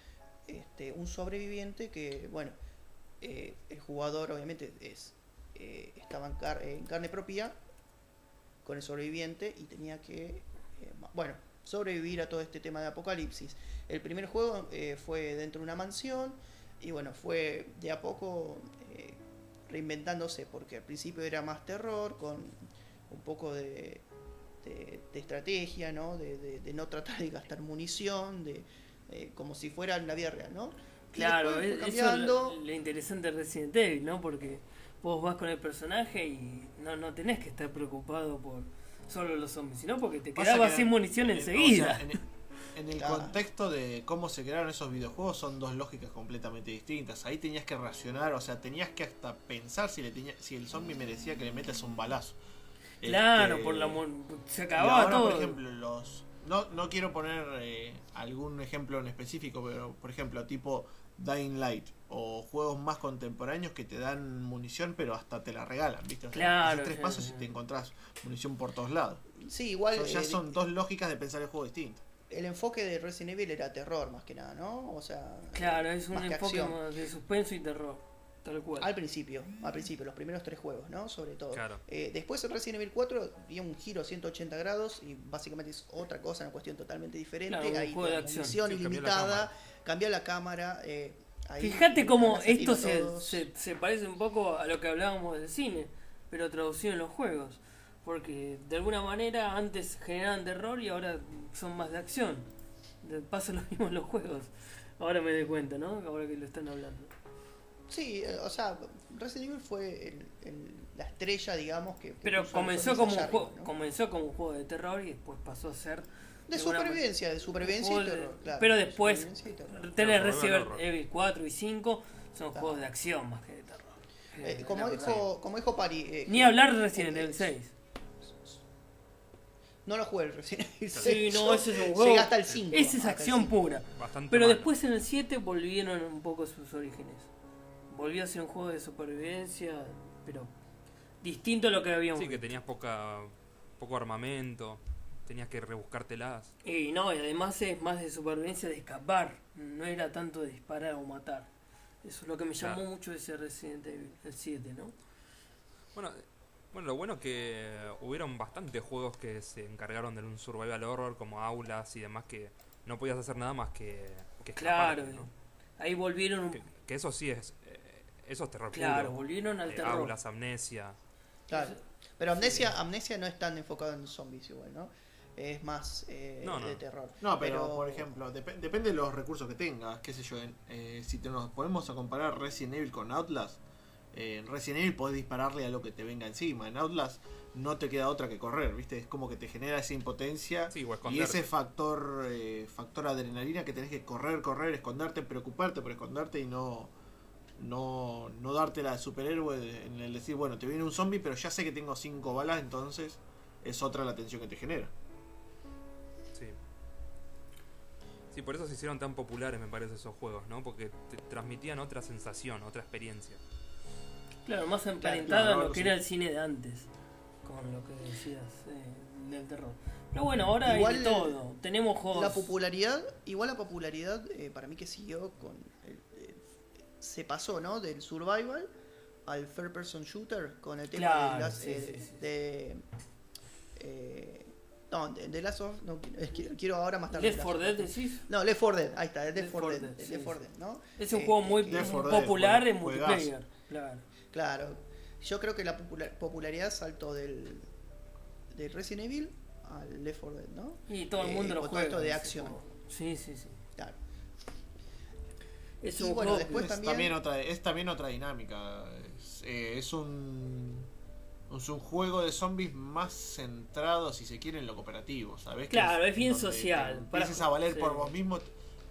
este, un sobreviviente que, bueno, eh, el jugador obviamente es eh, estaba en, car- en carne propia con el sobreviviente y tenía que, eh, bueno, sobrevivir a todo este tema de apocalipsis. El primer juego fue dentro de una mansión y bueno, fue de a poco reinventándose porque al principio era más terror con un poco de, de- de estrategia, ¿no? De, de- de no tratar de gastar munición, de eh, como si fuera en la vida real, ¿no? Y Claro, es- cambiando. lo, lo interesante de Resident Evil, ¿no? Porque vos vas con el personaje y no, no tenés que estar preocupado por solo los zombies, sino porque te quedabas que, sin munición o enseguida. sea, en, en el Claro. contexto de cómo se crearon esos videojuegos son dos lógicas completamente distintas. Ahí tenías que racionar, o sea, tenías que hasta pensar si le tenía, si el zombie merecía que le metas un balazo. Claro, Este, por la mon- se acababa ahora, todo. por ejemplo, los no, no quiero poner eh, algún ejemplo en específico, pero por ejemplo, tipo Dying Light o juegos más contemporáneos que te dan munición, pero hasta te la regalan, ¿viste? O sea, Claro, haces tres sí, pasos sí. y te encontrás munición por todos lados. Sí, igual Eso ya eh, son dos lógicas de pensar el juego distinto. el enfoque de Resident Evil era terror más que nada, ¿no? O sea, Claro, es un más que enfoque de suspenso y terror. Tal cual. Al principio, al principio, los primeros tres juegos, ¿no? Sobre todo. Claro. Eh, después Resident Evil 4 dio un giro 180 grados y básicamente es otra cosa, una cuestión totalmente diferente. Claro, un Ahí juego de con acción. munición Sí, cambió la ilimitada, cambió la cámara. eh, ahí Fíjate cómo esto se, todos. se, se parece un poco a lo que hablábamos del cine, pero traducido en los juegos. Porque de alguna manera antes generaban terror y ahora son más de acción. De paso lo mismo en los juegos. Ahora me doy cuenta, ¿no? Ahora que lo están hablando. Sí, eh, o sea, Resident Evil fue el- el- la estrella, digamos, que... que Pero comenzó como, un juego, ¿no? comenzó como un juego de terror y después pasó a ser... De supervivencia, de supervivencia y terror, claro. pero después- Claro, Resident. Evil 4 y 5 son Claro. juegos de acción más que de terror. Eh, Eh, como, dijo, como dijo Pari... eh, Ni que- hablar de Resident Evil 6. No lo jugué el Resident Evil Sí, 6, no, yo ese es un juego. hasta el 5. Esa es acción 5. pura. Bastante Pero malo. después en el 7 volvieron un poco a sus orígenes. Volvió a ser un juego de supervivencia, pero distinto a lo que habíamos Sí, que tenías poca, poco armamento, tenías que rebuscártelas. Y no, y además es más de supervivencia de escapar, no era tanto de disparar o matar. Eso es lo que me llamó Claro. mucho ese Resident Evil, el 7, ¿no? Bueno, eh, bueno, lo bueno es que hubieron bastantes juegos que se encargaron de un survival horror como aulas y demás que no podías hacer nada más que, que Claro, ¿no? ahí volvieron un... que, que eso sí es eh, eso es terror Claro, puro. volvieron al Eh, terror. aulas, amnesia. Claro. Pero Amnesia, Amnesia no es tan enfocado en zombies igual, ¿no? Es más eh, No, no. de terror. No, pero, por ejemplo, dep- depende de los recursos que tengas, qué sé yo. en- eh, si te nos ponemos a comparar Resident Evil con Outlast, Eh, En Resident Evil podés dispararle a lo que te venga encima. En Outlast no te queda otra que correr, ¿viste? Es como que te genera esa impotencia Sí, y ese factor eh, factor adrenalina que tenés que correr, correr, esconderte, preocuparte por esconderte y no no no darte la de superhéroe en el decir, bueno, te viene un zombie, pero ya sé que tengo cinco balas, entonces es otra la tensión que te genera. Sí. Sí, por eso se hicieron tan populares, me parece, esos juegos, ¿no? Porque te transmitían otra sensación, otra experiencia. Claro, más Claro, emparentado a lo que sí. era el cine de antes, con lo que decías eh, del terror. Pero bueno, ahora Igual, hay de todo. Tenemos juegos. La popularidad, igual la popularidad eh, para mí que siguió con. Se pasó, ¿no? Del survival al third person shooter con el tema Claro, de las. sí, eh, sí, sí. de. eh, no, de, de Last of. No, que quiero ahora más tarde. Left Last 4 of Dead decís. No, Left 4 Dead, ahí está, Left, Left 4 4 Dead, Dead, Left sí, 4 sí. Dead, ¿no? Es un Eh, juego muy que- Left 4 Dead, popular en multiplayer. Claro. Claro, yo creo que la popula- popularidad saltó del, del Resident Evil al Left 4 Dead, ¿no? Y todo el Eh, mundo lo con todo juega. esto de acción. Sí, sí, sí. Claro. Es Y un bueno, juego después es, también- también otra, es también otra dinámica. Es, eh, es un es un juego de zombies más centrado, si se quiere, en lo cooperativo. ¿sabes? Que Claro, es bien te social, para- Empieces a valer sí. por vos mismo.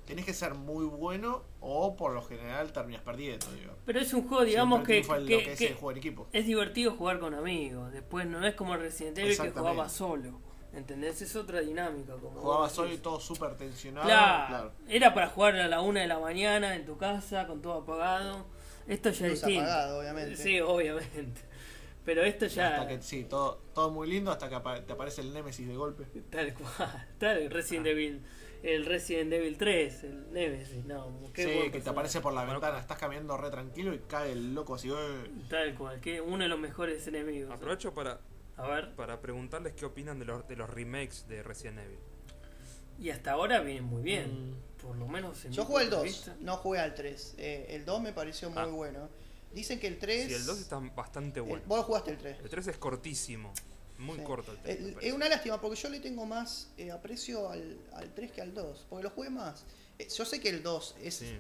Tenés que ser muy bueno o por lo general terminas perdiendo. Digo. Pero es un juego, digamos, que, que- que es que el juego en equipo. es divertido jugar con amigos. Después no es como Resident Evil que jugaba solo. ¿Entendés? Es otra dinámica. Como Jugaba solo y todo súper tensionado. Claro, claro. era para jugar a la una de la mañana en tu casa con todo apagado. Esto ya es distinto. apagada, obviamente. Sí, obviamente. Pero esto ya. Hasta que, sí, todo, todo muy lindo hasta que apa- te aparece el Nemesis de golpe. Tal cual. Tal Resident Ah. Evil. El Resident Evil 3, el Nemesis, no. Qué sí, que te aparece por la Bueno, ventana, estás caminando re tranquilo y cae el loco así. "Eh". Tal cual, que uno de los mejores enemigos. Aprovecho para, A ver, para preguntarles qué opinan de los, de los remakes de Resident Evil. y hasta ahora vienen muy bien. Mm. Por lo menos en Yo jugué el punto 2, de vista. no jugué al 3. Eh, el 2 me pareció muy Ah. bueno. Dicen que el 3. Sí, el 2 está bastante el- bueno. vos jugaste el 3. El 3 es cortísimo. Muy Sí. corto el 3. El- me es parece. una lástima porque yo le tengo más eh, aprecio al, al 3 que al 2. Porque lo jugué más. Eh, yo sé que el 2 es, Sí.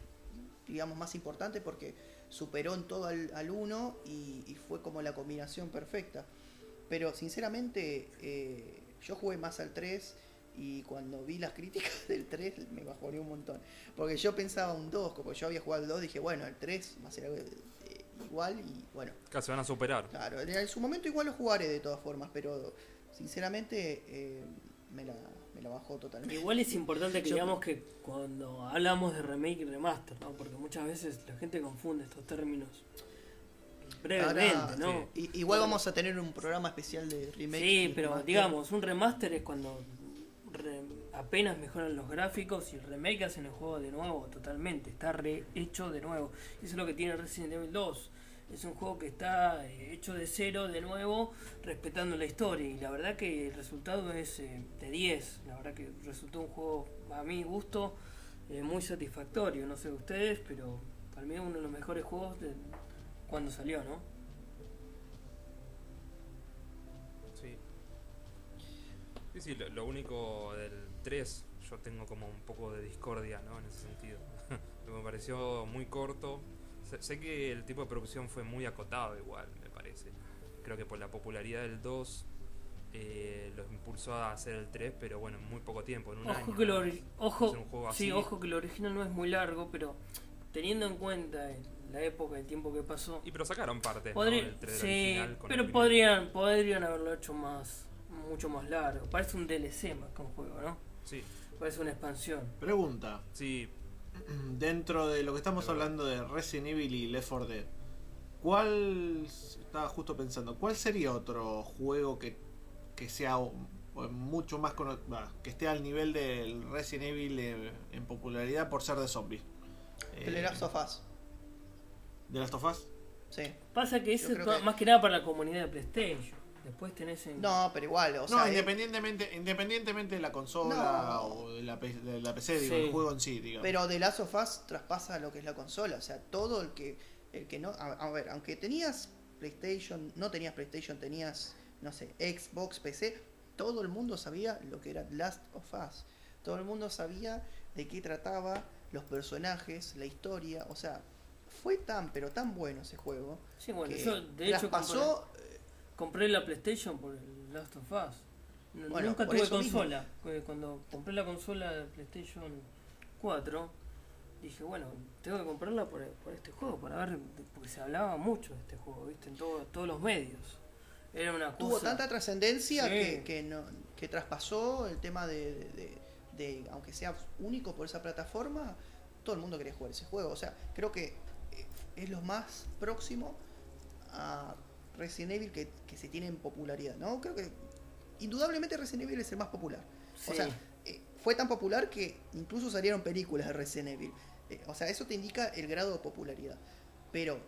digamos, más importante porque superó en todo al, al 1 y, y fue como la combinación perfecta. Pero sinceramente, eh, yo jugué más al 3 y cuando vi las críticas del 3 me bajoné un montón. Porque yo pensaba un 2, como yo había jugado el 2, dije, bueno, el 3 va a ser algo, eh, igual y bueno. Se van a superar. Claro, en su momento igual lo jugaré de todas formas, pero sinceramente eh, me, la, me la bajó totalmente. Igual es importante que Yo- digamos que cuando hablamos de remake y remaster, ¿no? Porque muchas veces la gente confunde estos términos brevemente, Ahora, ¿no? I- igual vamos a tener un programa especial de remake. Sí, y pero remaster. digamos, un remaster es cuando re- apenas mejoran los gráficos y el remake hacen el juego de nuevo totalmente, está rehecho de nuevo. Eso es lo que tiene Resident Evil 2. Es un juego que está eh, hecho de cero de nuevo, respetando la historia. Y la verdad que el resultado es eh, de 10. La verdad que resultó un juego, a mi gusto, eh, muy satisfactorio. No sé ustedes, pero para mí es uno de los mejores juegos de cuando salió, ¿no? Sí. Sí, sí, lo, lo único del 3, yo tengo como un poco de discordia, ¿no? En ese sentido. me pareció muy corto. Sé, sé que el tipo de producción fue muy acotado igual, me parece. Creo que por la popularidad del 2 eh, los impulsó a hacer el 3, pero bueno, en muy poco tiempo, en un Ojo año. que lo ojo, Hacer un juego sí, así. ojo que lo original no es muy largo, pero teniendo en cuenta el- la época, el tiempo que pasó, Y pero sacaron parte podría- del 3 sí, original con pero podrían, podrían haberlo hecho más, mucho más largo. Parece un DLC más que un juego, ¿no? Sí, Parece una expansión. Pregunta. sí, Dentro de lo que estamos hablando de Resident Evil y Left 4 Dead, ¿cuál. Estaba justo pensando, ¿cuál sería otro juego que, que sea mucho más. que esté al nivel del Resident Evil eh, en popularidad por ser de zombies? El Eh, Last of Us. ¿De Last of Us? Sí. Pasa que eso es que- más que nada para la comunidad de PlayStation. Después tenés en... No, pero igual, o no, sea, eh, independientemente, independientemente de la consola No. o de la, de la PC, digo, Sí. el juego en sí, digamos. pero The Last of Us traspasa lo que es la consola, o sea, todo el que el que no a, a ver, aunque tenías PlayStation, no tenías PlayStation, tenías no sé, Xbox, PC, todo el mundo sabía lo que era Last of Us. Todo el mundo sabía de qué trataba, los personajes, la historia, o sea, fue tan, pero tan bueno ese juego. Sí, bueno, que yo de hecho compré, traspasó, compré la PlayStation por el Last of Us. Bueno, Nunca tuve mismo. consola. Cuando compré la consola de PlayStation 4, dije, bueno, tengo que comprarla por, por este juego, para ver, porque se hablaba mucho de este juego, ¿viste? En todo- todos los medios. Era una tuvo cosa... tanta trascendencia Sí. que, que, no, que traspasó el tema de, de- de- de- aunque sea único por esa plataforma, todo el mundo quería jugar ese juego. O sea, creo que es lo más próximo a Resident Evil que, que se tiene en popularidad, ¿no? Creo que indudablemente Resident Evil es el más popular. O sea, eh, fue tan popular que incluso salieron películas de Resident Evil. Eh, o sea, eso te indica el grado de popularidad. Pero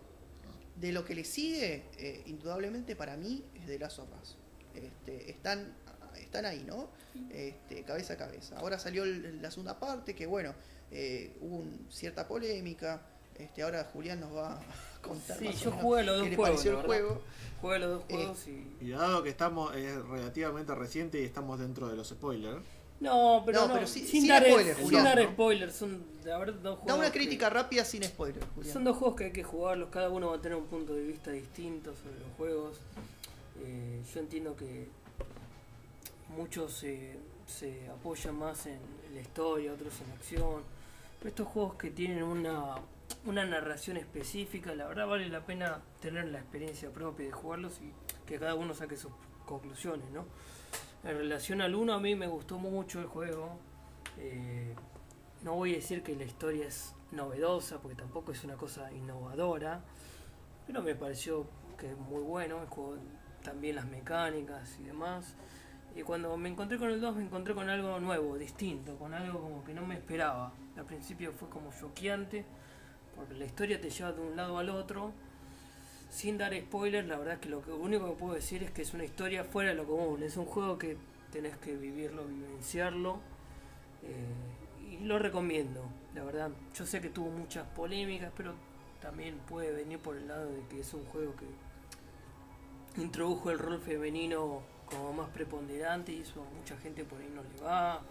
de lo que le sigue, eh, indudablemente para mí es de Last of Us. Este, están, están ahí, ¿no? Este, cabeza a cabeza. Ahora salió el- la segunda parte, que bueno, hubo un- cierta polémica. Este, ahora Julián nos va a contar Sí, más yo jugué los qué dos juegos, el verdad. juego. Jugué los dos Eh, juegos y... Y dado que estamos es relativamente reciente y estamos dentro de los spoilers, No, pero, No, no, pero sí- sin, sin dar, spoiler, sin Julián, dar ¿no? spoilers, son la verdad dos juegos Da una que- crítica rápida sin spoiler, Julián. Son dos juegos que hay que jugarlos, cada uno va a tener un punto de vista distinto sobre los juegos. Eh, yo entiendo que muchos se, se apoyan más en la historia, otros en la acción. Pero estos juegos que tienen una, una narración específica, la verdad vale la pena tener la experiencia propia de jugarlos y que cada uno saque sus conclusiones, ¿no? En relación al uno, a mí me gustó mucho el juego. Eh, no voy a decir que la historia es novedosa, porque tampoco es una cosa innovadora, pero me pareció que es muy bueno el juego, también las mecánicas y demás. Y cuando me encontré con el 2 me encontré con algo nuevo, distinto, con algo como que no me esperaba. Al principio fue como choqueante, porque la historia te lleva de un lado al otro. Sin dar spoilers, la verdad es que lo que- único que puedo decir es que es una historia fuera de lo común. Es un juego que tenés que vivirlo, vivenciarlo. eh, y lo recomiendo, la verdad. Yo sé que tuvo muchas polémicas, pero también puede venir por el lado de que es un juego que introdujo el rol femenino como más preponderante y eso a mucha gente por ahí no le va.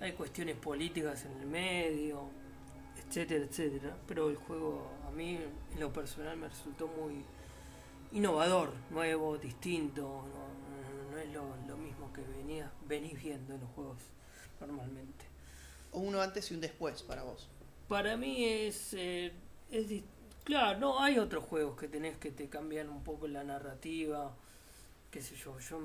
Hay cuestiones políticas en el medio, etcétera, etcétera. Pero el juego a mí en lo personal me resultó muy innovador, nuevo, distinto. No, no- es lo, lo mismo que venía, venís viendo en los juegos normalmente. O uno antes y un después para vos. Para mí es, eh, es claro, no hay otros juegos que tenés que te cambian un poco la narrativa, qué sé yo, yo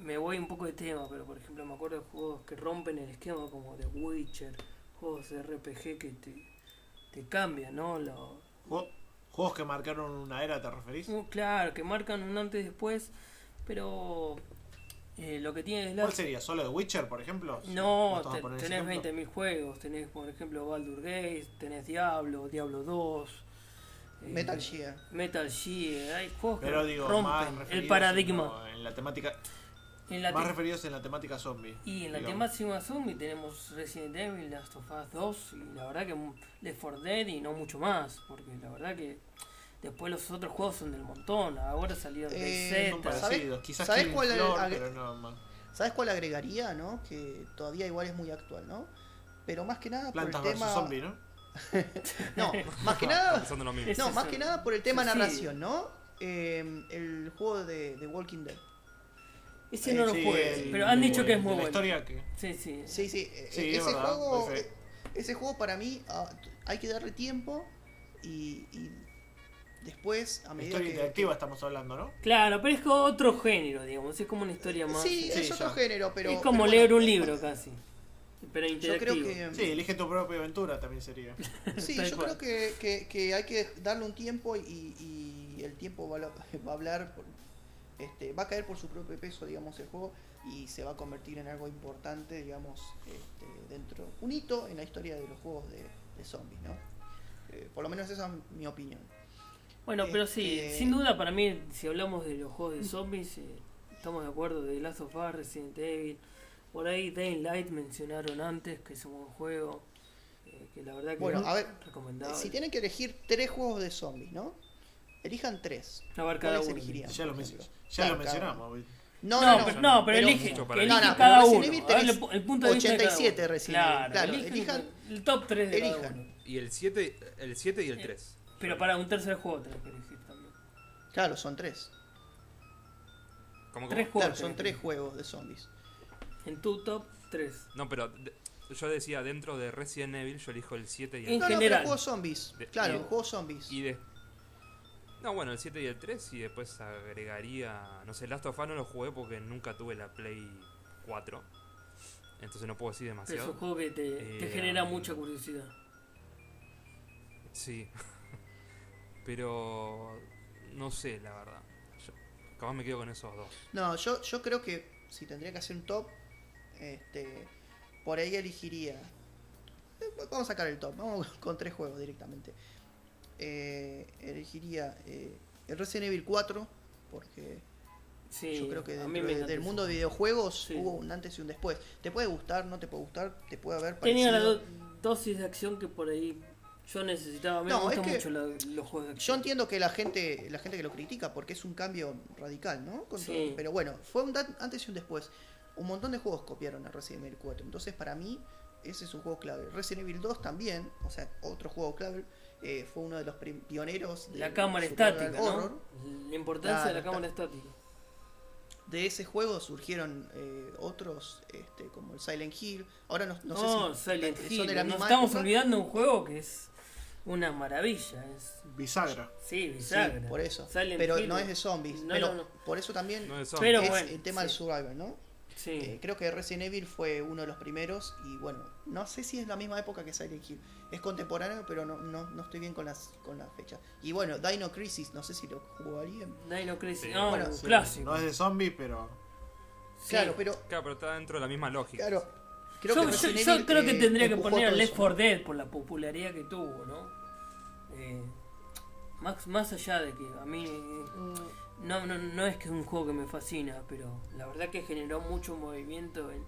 me voy un poco de tema, pero por ejemplo me acuerdo de juegos que rompen el esquema como The Witcher, juegos de RPG que te, te cambian, ¿no? Lo- Jue- juegos que marcaron una era, ¿te referís? uh, claro, que marcan un antes y después, pero eh, lo que tiene es ¿Cuál sería? ¿Solo de Witcher, por ejemplo? No, ¿Vamos a te- tenés ejemplo? 20.000 juegos, tenés por ejemplo Baldur Gate, tenés Diablo, Diablo 2, eh, Metal Gear. Metal Gear, hay juegos Pero que digo, rompen el paradigma. En la temática, En la más referidos en la temática zombie. y en la temática zombie tenemos Resident Evil, Last of Us 2 y la verdad que Left 4 Dead y no mucho más, porque la verdad que después los otros juegos son del montón, ahora salieron Eh, de Z. parecidos. Quizás ¿sabés Killing cuál Floor, pero no. ¿Sabes cuál agregaría, no? Que todavía igual es muy actual, ¿no? Pero más que nada Plantas por el vs tema. zombie, ¿no? No, más que nada. No, más que nada por el tema narración, ¿no? Eh, el juego de, de Walking Dead. Ese no lo Sí, jugué, pero han dicho que es muy la bueno. historia que... Sí, sí. Sí, sí. eh, Sí, ese verdad, juego. eh, Ese juego para mí ah, hay que darle tiempo y, y después a medida Historia que. interactiva estamos hablando, ¿no? Claro, pero es como otro género, digamos, es como una historia más. Sí, Sí, es otro ya. género, pero. es como pero leer bueno, un libro casi. Pero Yo interactivo. creo que. Sí, elige tu propia aventura también sería. Sí, yo cual. creo que, que- que hay que darle un tiempo y, y el tiempo va a, va a hablar, por- este, va a caer por su propio peso, digamos, el juego y se va a convertir en algo importante, digamos, este, dentro, un hito en la historia de los juegos de, de zombies, ¿no? Eh, por lo menos esa es mi opinión. Bueno, pero sí, Este- sin duda para mí, si hablamos de los juegos de zombies, eh, estamos de acuerdo de Last of Us, Resident Evil. Por ahí Dying Light mencionaron antes, que es un buen juego, eh, que la verdad que Bueno, a ver, recomendable. Si tienen que elegir tres juegos de zombies, ¿no? Elijan tres. A ver cada ¿Cuáles uno. elegirían? Ya lo, ya Claro, lo mencionamos. No, No, no, no. pero, no, pero pero- elige, para elige. No, no, cada uno. El, el punto de vista de cada 87 uno. Resident Evil, Claro, claro, elijan elijan- el top 3 de cada elijan. uno. Y el 7, el 7 y el Eh, 3. Pero para un tercer juego tenés que elegir también. Claro, son tres. ¿Cómo, cómo? Tres Claro, juegos. son que tres elegir. juegos de zombies. En tu top, tres. No, pero yo decía dentro de Resident Evil yo elijo el 7 y el En No, no, general. pero juegos zombies. De- Claro, y- juegos zombies. Y de... No, bueno, el 7 y el 3 y después agregaría... No sé, Last of Us no lo jugué porque nunca tuve la Play 4. Entonces no puedo decir Pero es demasiado. un juego que te, te Eh, genera um, mucha curiosidad. Sí. Pero... No sé, la verdad. Yo, capaz me quedo con esos dos. No, yo, yo creo que si tendría que hacer un top, este, por ahí elegiría. eh, Vamos a sacar el top, vamos con tres juegos directamente. Eh, elegiría eh, el Resident Evil 4, porque Sí, yo creo que dentro de- del mundo de juego. videojuegos Sí. hubo un antes y un después. Te puede gustar, no te puede gustar, te puede haber Tenía la parecido. do- dosis de acción que por ahí yo necesitaba. No, me gustan es que mucho la- los juegos de Yo acción. entiendo que la gente, la gente que lo critica porque es un cambio radical, ¿no? Con Sí. todo. Pero bueno, fue un antes y un después. Un montón de juegos copiaron a Resident Evil 4. Entonces, para mí, ese es un juego clave. Resident Evil 2 también, o sea, otro juego clave, eh, fue uno de los pioneros de La cámara estática. La importancia de la cámara está- estática. De ese juego surgieron eh, otros, este, como el Silent Hill. Ahora no, no sé No, si Silent son Hill. de la Nos estamos época. olvidando un juego que es una maravilla. Es, Bisagra. sí, Sí, bisagra. por eso. Silent pero Hill, no es de zombies. No, pero no, no. por eso también No es zombie. Pero es bueno, el tema del survival, ¿no? Sí. Eh, creo que Resident Evil fue uno de los primeros y bueno, no sé si es la misma época que Silent Hill. Es contemporáneo, pero no, no, no estoy bien con las con la fecha. Y bueno, Dino Crisis, no sé si lo jugó alguien. Dino Crisis. Sí. No, Bueno, Sí, clásico. No es de zombies, pero. Sí. Claro, pero Claro, pero está dentro de la misma lógica. claro, creo yo, que yo- Resident yo Evil, creo que eh, tendría que poner a Left eso. 4 Dead por la popularidad que tuvo, ¿no? Eh, más, más allá de que a mí eh, no, no, no es que es un juego que me fascina, pero la verdad que generó mucho movimiento en,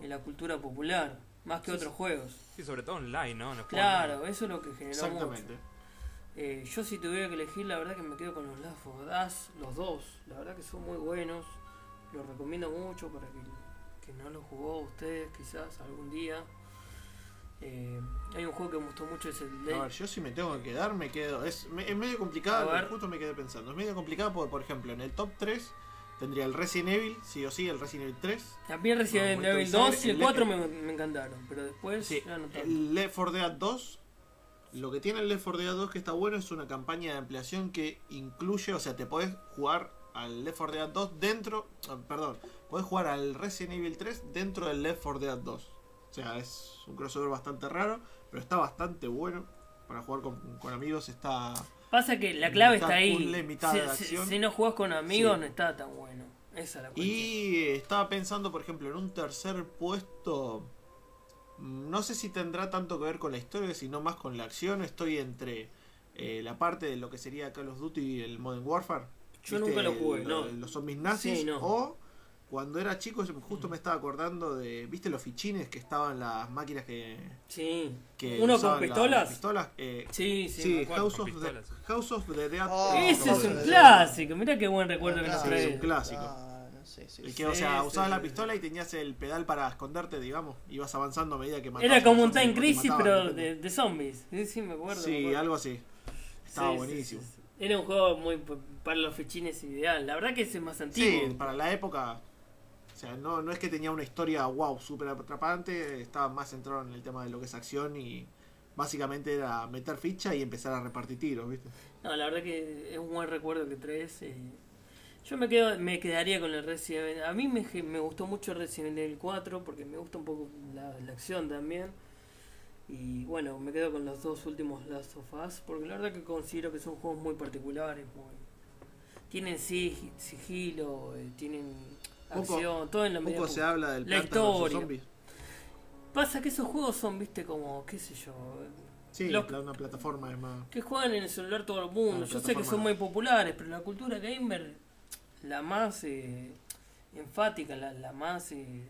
en la cultura popular, más que Sí, otros juegos. Sí, sobre todo online, ¿no? Los juegos Claro, online. eso es lo que generó mucho. Eh, yo si tuviera que elegir, la verdad que me quedo con los Last of Us, los dos. La verdad que son muy buenos. Los recomiendo mucho para que, que no lo jugó ustedes quizás algún día. Eh, hay un juego que me gustó mucho, es el de... A ver, yo si me tengo que quedar, me quedo. Es, me- es medio complicado, justo me quedé pensando. Es medio complicado porque, por ejemplo, en el top 3 tendría el Resident Evil, sí o sí, el Resident Evil 3. También Resident No, Evil interesante. 2 y el El 4 me, me encantaron, pero después Sí, no el Left 4 Dead 2. Lo que tiene el Left 4 Dead 2 que está bueno es una campaña de ampliación que incluye, o sea, te podés jugar al Left 4 Dead 2 dentro, ah, perdón, podés jugar al Resident Evil 3 dentro del Left 4 Dead 2. O sea, es un crossover bastante raro, pero está bastante bueno para jugar con, con amigos. Está Pasa que la clave está ahí. puzzle, mitad si, de si- acción. si no jugás con amigos Sí. no está tan bueno. Esa es la cuestión. Y eh, estaba pensando, por ejemplo, en un tercer puesto. No sé si tendrá tanto que ver con la historia, sino más con la acción. Estoy entre eh, la parte de lo que sería Call of Duty y el Modern Warfare. Yo nunca lo jugué, El- no. Los zombies nazis. Sí, no. O cuando era chico, justo me estaba acordando de. ¿Viste los fichines que estaban las máquinas que. Sí. que ¿Uno con las pistolas? pistolas? Eh, Sí, sí. sí. House, Con of the, pistolas, sí. House of the Dead. Oh, Ese es un the clásico. Mira qué buen recuerdo que nos Sí, trae. es un clásico. Ah, no sé, sí, El sí. que, o sea, Sí, usabas sí, la sí. pistola y tenías el pedal para esconderte, digamos. Ibas avanzando a medida que matabas Era como un Time Crisis, mataban, pero de, de zombies. Sí, sí, me acuerdo. me Sí, acuerdo. algo así. Estaba Sí, sí, buenísimo. sí, sí. Era un juego muy para los fichines ideal. La verdad que ese es más Sí, antiguo. para la época. O sea, no, no es que tenía una historia wow, súper atrapante. Estaba más centrado en el tema de lo que es acción y básicamente era meter ficha y empezar a repartir tiros, ¿viste? No, la verdad que es un buen recuerdo que traes. eh. Yo me quedo, me quedaría con el Resident Evil. A mí me, me gustó mucho Resident Evil 4 porque me gusta un poco la, la acción también. Y bueno, me quedo con los dos últimos Last of Us porque la verdad que considero que son juegos muy particulares. Muy... Tienen sig- sigilo, eh, tienen Poco- acción, todo en la medida Poco se habla del La historia. Zombies. Pasa que esos juegos son, viste, como, qué sé yo, Sí, una plataforma además. que juegan en el celular todo el mundo. Yo sé que son muy populares, pero la cultura gamer, la más eh, enfática, la, la más eh,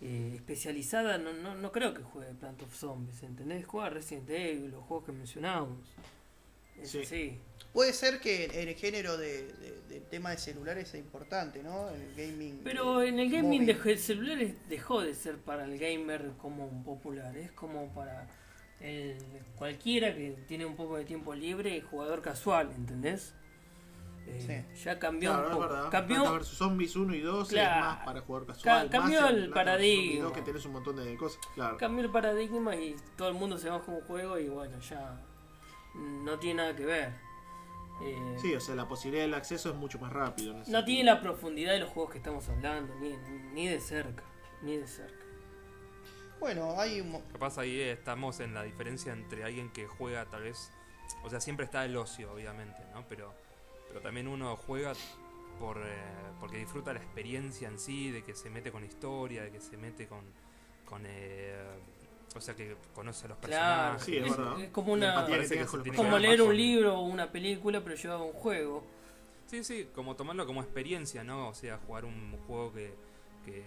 eh, especializada, no, no, no creo que juegue Plant of Zombies, ¿entendés? Juega Resident Evil, los juegos que mencionábamos. Sí. así. Puede ser que en el género de, de- del tema de celulares sea importante, ¿no? En el gaming. Pero eh, en el gaming móvil. dejó, el celular es- dejó de ser para el gamer como un popular, es como para el cualquiera que tiene un poco de tiempo libre, jugador casual, ¿entendés? Eh, Ya cambió Claro, un poco. verdad. Cambió, Zombies 1 y 2 Claro. es más para jugar casual. Ca- cambió más el paradigma. Zombies 2 que tenés un montón de cosas. Claro. cambió el paradigma y todo el mundo se baja un juego y bueno, ya no tiene nada que ver. Eh, Sí, o sea, la posibilidad del acceso es mucho más rápido. no sentido. tiene la profundidad de los juegos que estamos hablando, ni, ni de cerca, ni de cerca. Bueno, hay un mo- Capaz ahí estamos en la diferencia entre alguien que juega tal vez, o sea, siempre está el ocio, obviamente, ¿no? Pero, pero también uno juega por, eh, porque disfruta la experiencia en sí, de que se mete con historia, de que se mete con, con eh, o sea, que conoce a los Claro, personajes. Sí, es es, verdad. es como una que que como leer un libro o una película pero llevado a un juego. Sí, sí, como tomarlo como experiencia, ¿no? O sea, jugar un juego que, que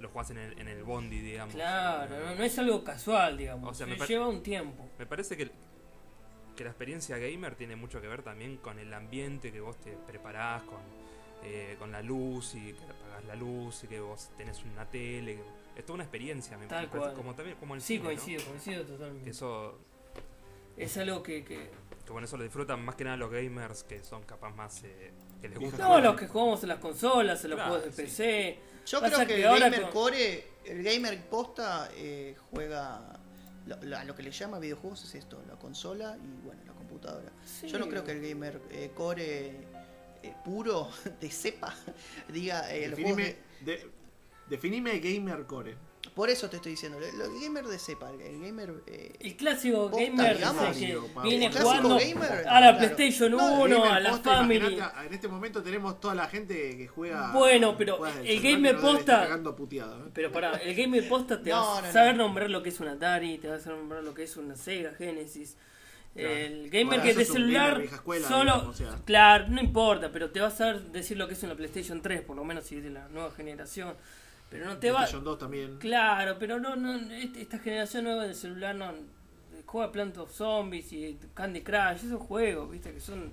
lo jugás en el, en el bondi, digamos. Claro, Eh, no, no es algo casual, digamos. O sea, se me lleva un tiempo. Me parece que, que la experiencia gamer tiene mucho que ver también con el ambiente que vos te preparás, con, eh, con la luz y que apagás la luz y que vos tenés una tele. que- es toda una experiencia, me Tal parece, cual. como también como el Sí, cine, ¿no? coincido, coincido totalmente. Que eso, Es algo que, que... que con eso lo disfrutan más que nada los gamers que son capaz más eh, que les gusta. No, jugar. los que jugamos en las consolas, en los Claro, juegos de sí. PC. Yo creo que, que el ahora gamer con- core, el gamer posta eh, juega lo, lo- a lo que le llama videojuegos es esto, la consola y bueno, la computadora. Sí. Yo no creo que el gamer eh, core eh, puro de cepa diga eh, los juegos Definime, de- de- definime gamer core. por eso te estoy diciendo, el, el gamer de cepa, el, gamer eh, El clásico Posta, gamer digamos, que viene jugando gamer, a la claro. PlayStation No, 1, Gamer a la posta, Family. En este momento tenemos toda la gente que juega. Bueno, pero juega el gamer posta- ¿eh? Pero para, el gamer posta te No, va a no, saber no. nombrar lo que es un Atari, te va a saber nombrar lo que es una Sega Genesis. Claro. El gamer Bueno, que de es un celular gamer vieja escuela, solo, digamos, o sea. claro, no importa, pero te va a saber decir lo que es una PlayStation 3, por lo menos si es de la nueva generación. Pero no te va, PlayStation 2 también. claro, pero no, no, este- esta generación nueva del celular no juega Plant of Zombies y Candy Crush, esos juegos, viste que son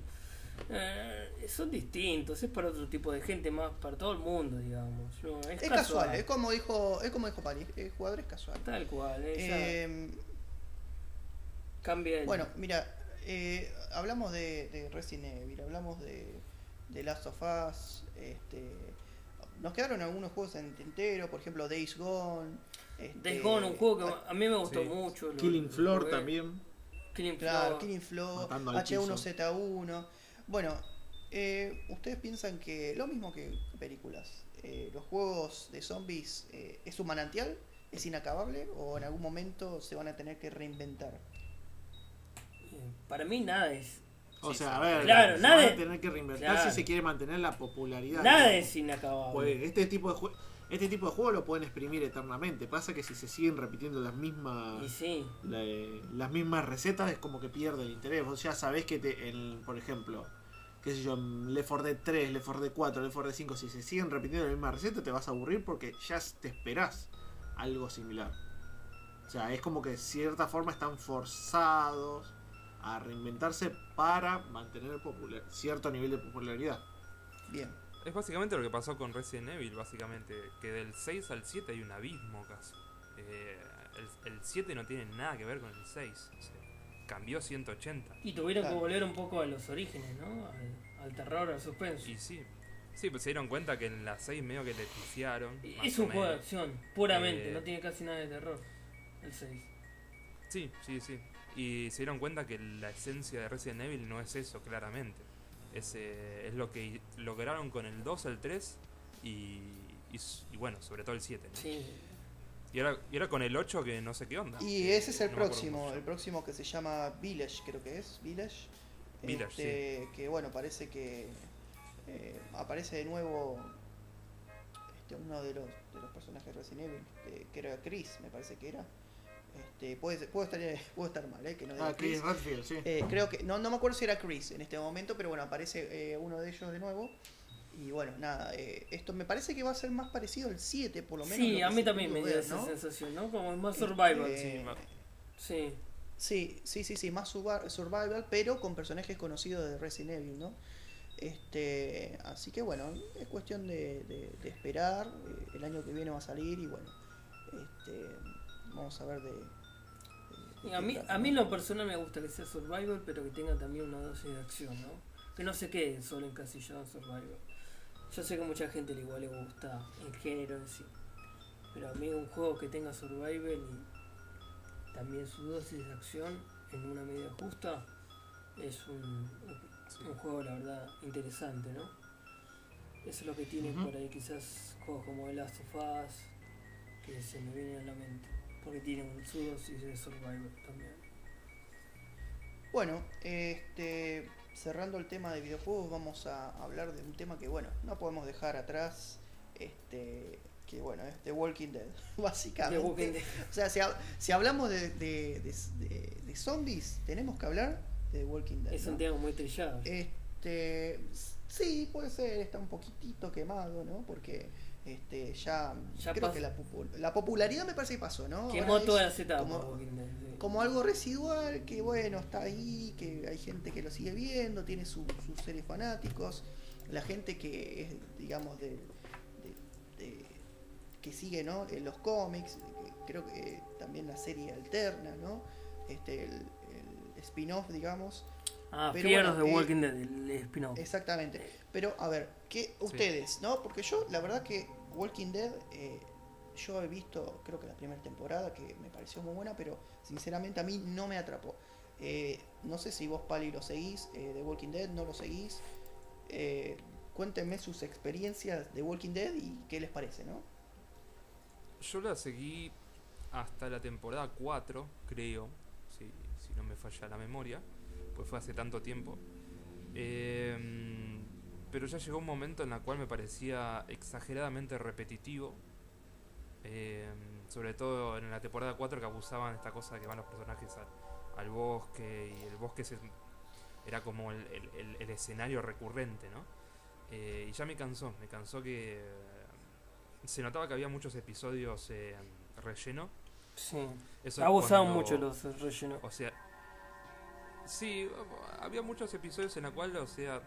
eh, son distintos, es para otro tipo de gente más, para todo el mundo, digamos. No, es, es casual, es como dijo, es como dijo Pali, el jugador es casual. Tal cual, eh, Eh, cambia el- Bueno, mira, eh, hablamos de, de Resident Evil, hablamos de, de Last of Us, este, nos quedaron algunos juegos en el tintero, por ejemplo Days Gone. Este, Days Gone, un juego que a mí me gustó Sí. mucho. lo- Killing lo Floor también. Killing Claro, Floor. Killing Floor, Matando al H1Z1. Bueno, eh, ¿ustedes piensan que lo mismo que películas? eh, ¿Los juegos de zombies eh, es un manantial? ¿Es inacabable? ¿O en algún momento se van a tener que reinventar? Para mí nada es. O Sí, sea, a ver, Claro, nada van a tener que reinventar claro. si se quiere mantener la popularidad. Nada digamos. es inacabable. Pues este tipo de jue- este tipo de juegos lo pueden exprimir eternamente. Pasa que si se siguen repitiendo las mismas sí, la- las mismas recetas es como que pierde el interés. Vos ya sabés que te, el- por ejemplo, qué sé yo, en Left 4 Dead 3, Left 4 Dead 4, Left 4 Dead 5, si se siguen repitiendo la misma receta te vas a aburrir porque ya te esperás algo similar. O sea, es como que de cierta forma están forzados a reinventarse para mantener popular, cierto nivel de popularidad. Bien. Es básicamente lo que pasó con Resident Evil, básicamente, que del 6 al 7 hay un abismo casi. Eh, el, el 7 no tiene nada que ver con el 6. o sea, cambió 180. y tuvieron Claro. que volver un poco a los orígenes, ¿no? Al, al terror, al suspenso. Y sí, sí, pues se dieron cuenta que en la 6 medio que le pifiaron. Es un juego de acción, puramente, Eh, no tiene casi nada de terror. El 6. Sí, sí, sí. Y se dieron cuenta que la esencia de Resident Evil no es eso, claramente. Es, eh, es lo que lograron con el 2, el 3 y, y, s- y bueno, sobre todo el 7. ¿no? Sí. Y, ahora, y ahora con el 8 que no sé qué onda. Y que ese es el no próximo, el próximo que se llama Village, creo que es, Village. Village, Este, Que bueno, parece que eh, aparece de nuevo este, uno de los, de los personajes de Resident Evil, eh, que era Chris, me parece que era. Este, puede, puedo, estar, puedo estar mal, eh, que no diga Ah, Chris Chris. Redfield, sí. Eh, creo que, no, no me acuerdo si era Chris en este momento, pero bueno, aparece eh, uno de ellos de nuevo. Y bueno, nada, eh, esto me parece que va a ser más parecido al 7, por lo menos. Sí, lo a mí también me dio ver, esa ¿no? sensación, ¿no? Como más survival. Este, sí, Sí. Sí, sí, sí, más survi- survival, pero con personajes conocidos de Resident Evil, ¿no? Este, así que bueno, es cuestión de, de- de esperar. El año que viene va a salir y bueno, este, vamos a ver de, a mí, a mí en lo personal me gusta que sea Survivor, pero que tenga también una dosis de acción, ¿no? Que no se quede solo encasillado en Survivor. Yo sé que a mucha gente le igual le gusta el género en sí. Pero a mí un juego que tenga Survivor y también su dosis de acción en una medida justa es un, un- juego, la verdad, interesante, ¿no? Eso es lo que tiene por ahí quizás juegos como The Last of Us, que se me vienen a la mente. Porque tienen su dosis de Survivor también. Bueno, este, cerrando el tema de videojuegos, vamos a hablar de un tema que, bueno, no podemos dejar atrás, este, que bueno, es The Walking Dead, básicamente. The Walking Dead. O sea, si, ha- si hablamos de, de- de- de- de zombies, tenemos que hablar de The Walking Dead. Es ¿no? un tema muy trillado. Este, sí, puede ser, está un poquitito quemado, ¿no? Porque este, ya, Ya creo que la, la popularidad me parece que pasó, ¿no? Quemó todas las etapas. como- algo residual que bueno está ahí que hay gente que lo sigue viendo tiene su- sus series fanáticos la gente que es digamos de, de- de- que sigue no en los cómics que creo que también la serie alterna no este el, el spin-off digamos Ah, pero bueno, the eh, Walking Dead, el spin-off. exactamente pero a ver que ustedes no porque yo la verdad que Walking Dead eh, yo he visto, creo que la primera temporada, que me pareció muy buena, pero sinceramente a mí no me atrapó. Eh, no sé si vos, Pali, lo seguís, eh, de Walking Dead, no lo seguís. Eh, cuéntenme sus experiencias de Walking Dead y qué les parece, ¿no? Yo la seguí hasta la temporada 4, creo, si, si no me falla la memoria, pues fue hace tanto tiempo. Em, pero ya llegó un momento en el cual me parecía exageradamente repetitivo. Em, sobre todo en la temporada 4 que abusaban de esta cosa de que van los personajes al, al bosque y el bosque se- era como el, el- el- el escenario recurrente, ¿no? Eh, y ya me cansó, me cansó que eh, se notaba que había muchos episodios eh, relleno. Sí. Eso Abusaban cuando- mucho los rellenos. O sea, sí, había muchos episodios en la cual, o sea,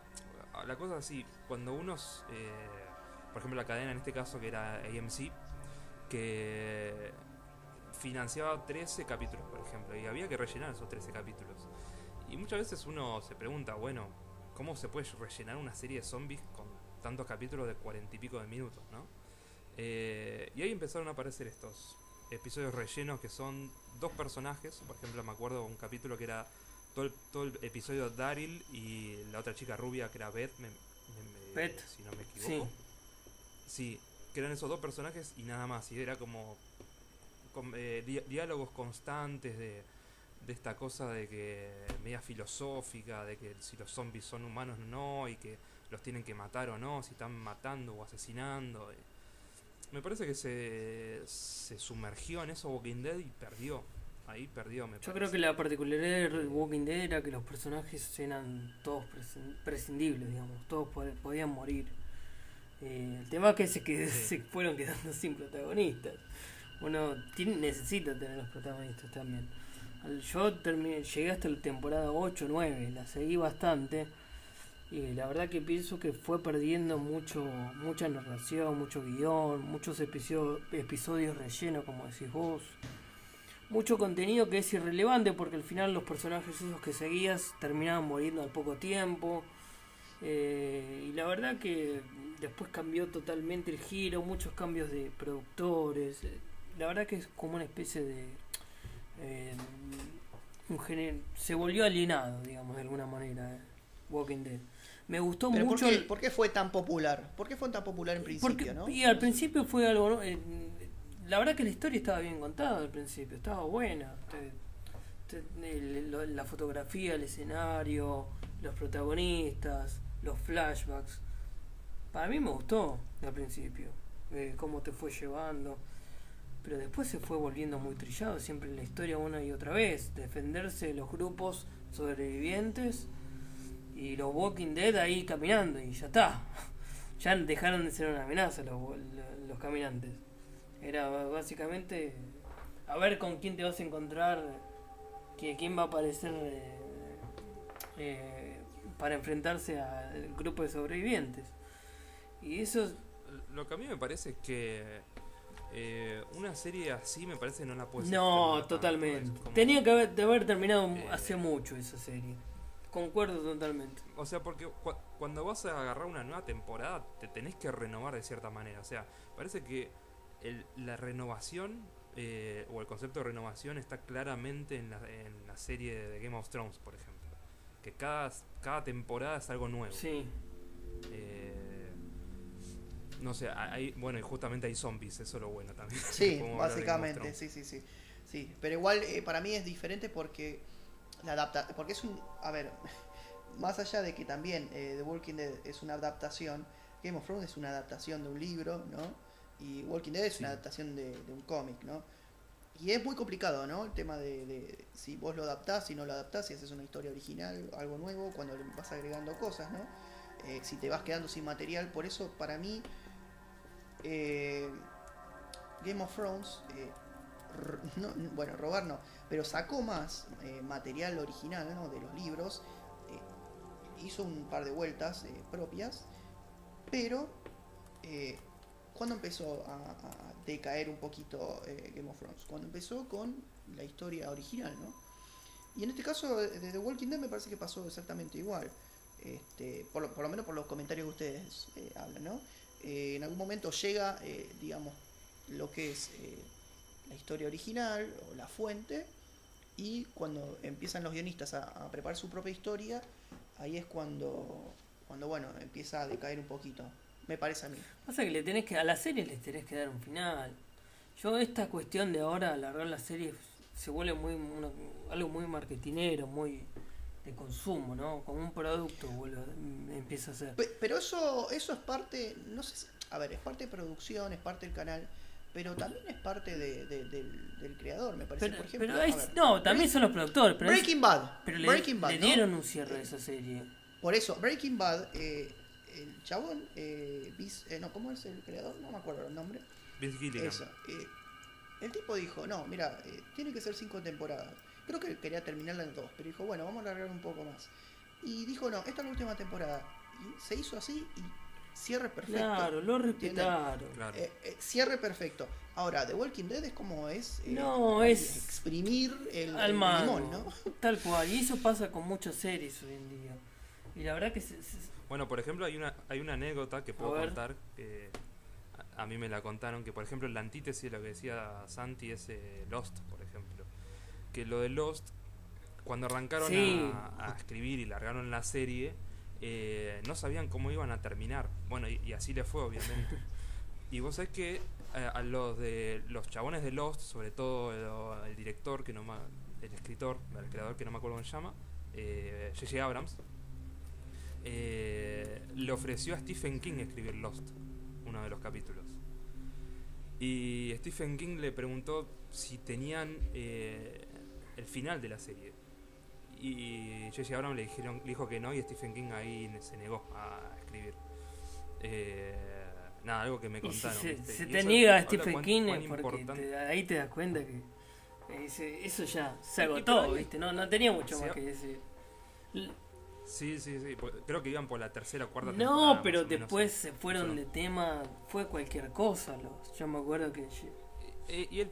la cosa así, cuando unos, eh, por ejemplo, la cadena en este caso que era AMC, que financiaba 13 capítulos, por ejemplo, y había que rellenar esos 13 capítulos. Y muchas veces uno se pregunta, bueno, ¿cómo se puede rellenar una serie de zombies con tantos capítulos de cuarenta y pico de minutos, no? Eh, y ahí empezaron a aparecer estos episodios rellenos que son dos personajes. Por ejemplo, me acuerdo un capítulo que era todo el, todo el episodio Daryl y la otra chica rubia que era Beth, me- me- me- Beth. si no me equivoco. Sí. Sí, que eran esos dos personajes y nada más. Y era como con- eh, di- diálogos constantes de, de esta cosa de que media filosófica, de que si los zombies son humanos o no, y que los tienen que matar o no, si están matando o asesinando. Me parece que se, se sumergió en eso Walking Dead y perdió. Ahí perdió, me Yo parece. creo que la particularidad de Walking Dead era que los personajes eran todos prescin- prescindibles, digamos, todos pod- podían morir. Eh, el tema es que se, que Sí. se fueron quedando sin protagonistas. Uno tiene, necesita tener los protagonistas también. Yo terminé, llegué hasta la temporada 8, 9, la seguí bastante. Y la verdad que pienso que fue perdiendo mucho mucha narración, mucho guion, muchos episodio- episodios rellenos, como decís vos mucho contenido que es irrelevante porque al final los personajes esos que seguías terminaban muriendo al poco tiempo. Eh, y la verdad que después cambió totalmente el giro, muchos cambios de productores. eh, La verdad que es como una especie de... eh, un género, se volvió alienado, digamos, de alguna manera, eh, Walking Dead. Me gustó Pero ¿por mucho... qué, el- por qué fue tan popular? ¿Por qué fue tan popular en principio, porque, no? Y al principio fue algo. ¿no? La verdad que la historia estaba bien contada al principio, estaba buena. Te- lo- la fotografía, el escenario, los protagonistas, los flashbacks. Para mí me gustó al principio, eh, cómo te fue llevando. Pero después se fue volviendo muy trillado, siempre la historia una y otra vez. Defenderse de los grupos sobrevivientes y los Walking Dead ahí caminando y ya está. Ya dejaron de ser una amenaza los, los caminantes. Era básicamente a ver con quién te vas a encontrar, que, quién va a aparecer eh, eh, para enfrentarse al grupo de sobrevivientes. Y eso es- Lo que a mí me parece es que eh, una serie así me parece no la puedes No, totalmente. como- Tenía que haber, de haber terminado Eh. hace mucho esa serie. Concuerdo totalmente. O sea, porque cu- cuando vas a agarrar una nueva temporada, te tenés que renovar de cierta manera. O sea, parece que el- la renovación eh, o el concepto de renovación está claramente en la, en la serie de Game of Thrones, por ejemplo. Que cada, cada temporada es algo nuevo. Sí. Eh, no sé, hay, bueno, y justamente hay zombies, eso es lo bueno también. Sí, básicamente, sí, sí, sí. Sí, pero igual eh, para mí es diferente porque la adapta porque es un, a ver, más allá de que también eh, The Walking Dead es una adaptación, Game of Thrones es una adaptación de un libro, ¿no? Y Walking Dead es Sí. una adaptación de, de un cómic, ¿no? Y es muy complicado, ¿no? El tema de, de si vos lo adaptás, si no lo adaptás, si haces una historia original, algo nuevo, cuando le vas agregando cosas, ¿no? Eh, si te vas quedando sin material, por eso para mí eh, Game of Thrones, eh, no- bueno, robar no, pero sacó más material original ¿no? de los libros, hizo un par de vueltas propias, pero cuando empezó a, decaer un poquito eh, Game of Thrones? Cuando empezó con la historia original, ¿no? Y en este caso de de The Walking Dead me parece que pasó exactamente igual. Este, por, lo, menos por los comentarios que ustedes eh, hablan, ¿no? Eh, en algún momento llega, digamos, lo que es la historia original o la fuente, y cuando empiezan los guionistas a, a preparar su propia historia, ahí es cuando, cuando, bueno, empieza a decaer un poquito. Me parece a mí. Pasa que le tenés que, a la serie les tenés que dar un final. Yo esta cuestión de ahora alargar la serie se vuelve muy una- algo muy marketinero, muy de consumo, ¿no? Como un producto vuelve, a- empieza a ser. Pe- Pero eso, eso es parte, no sé, si- a ver, es parte de producción, es parte del canal, pero también es parte de- de- del, del creador, me parece. Pero, Por ejemplo, pero ver, no, también son los productores, pero, es- Breaking Bad. pero le, Breaking Bad, le ¿no? dieron un cierre a esa serie. Por eso, Breaking Bad, eh, el chabón, eh, Vince- eh, no, ¿cómo es el creador? No me acuerdo el nombre. Vince Gilligan. Eso. eh, el tipo dijo, no, mira, eh, tiene que ser cinco temporadas. Creo que quería terminarla en dos, pero dijo, bueno, vamos a alargar un poco más. Y dijo, no, esta es la última temporada. Y se hizo así y cierre perfecto. Claro, lo respetaron. Claro. Eh, eh, cierre perfecto. Ahora, The Walking Dead es como es. eh, No, es- Exprimir el, Al el mango. limón, ¿no? Tal cual. Y eso pasa con muchas series hoy en día. Y la verdad que se- se- Bueno, por ejemplo, hay una, hay una anécdota que puedo contar. Que a, a mí me la contaron. Que, por ejemplo, la antítesis de lo que decía Santi es eh, Lost, por ejemplo. Que lo de Lost, cuando arrancaron Sí. a, a escribir y largaron la serie, eh, no sabían cómo iban a terminar. Bueno, y, y así le fue, obviamente. y vos sabés que eh, a los de los chabones de Lost, sobre todo el, el director, que no ma- el escritor, el creador que no me acuerdo cómo se llama, eh, J.J. Abrams, eh, le ofreció a Stephen King escribir Lost, uno de los capítulos. Y Stephen King le preguntó si tenían eh, el final de la serie. Y J.J. Abrams le, dijeron, le dijo que no y Stephen King ahí se negó a escribir. Eh, nada, algo que me si contaron. se, ¿viste? se Y te niega a Stephen cuán- King cuán porque te- ahí te das cuenta que ese- eso ya se agotó, ¿viste? No, no tenía mucho más que decir. Sí, sí, sí. porque Creo que iban por la tercera o cuarta No, temporada, pero después se fueron de tema, fue cualquier cosa. Los, yo me acuerdo que Eh, y, el,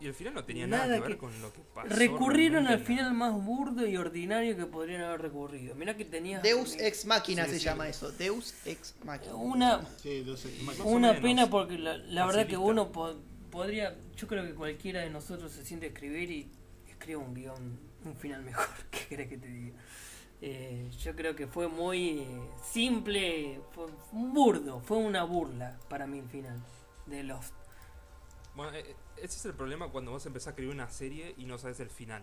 y el final no tenía nada, Nada que ver que- con lo que pasó. recurrieron al final más burdo y ordinario que podrían haber recurrido. Mirá que tenía Deus Ex Máquina Sí, se sí. llama eso. Deus Ex Máquina. una Una pena porque la, la verdad que uno po- podría, yo creo que cualquiera de nosotros se siente a escribir y escribe un guion, un final mejor, ¿qué querés que te diga? Eh, yo creo que fue muy eh, simple, fue un burdo, fue una burla para mí el final de Lost. Bueno, eh, ese es el problema cuando vos empezás a escribir una serie y no sabes el final.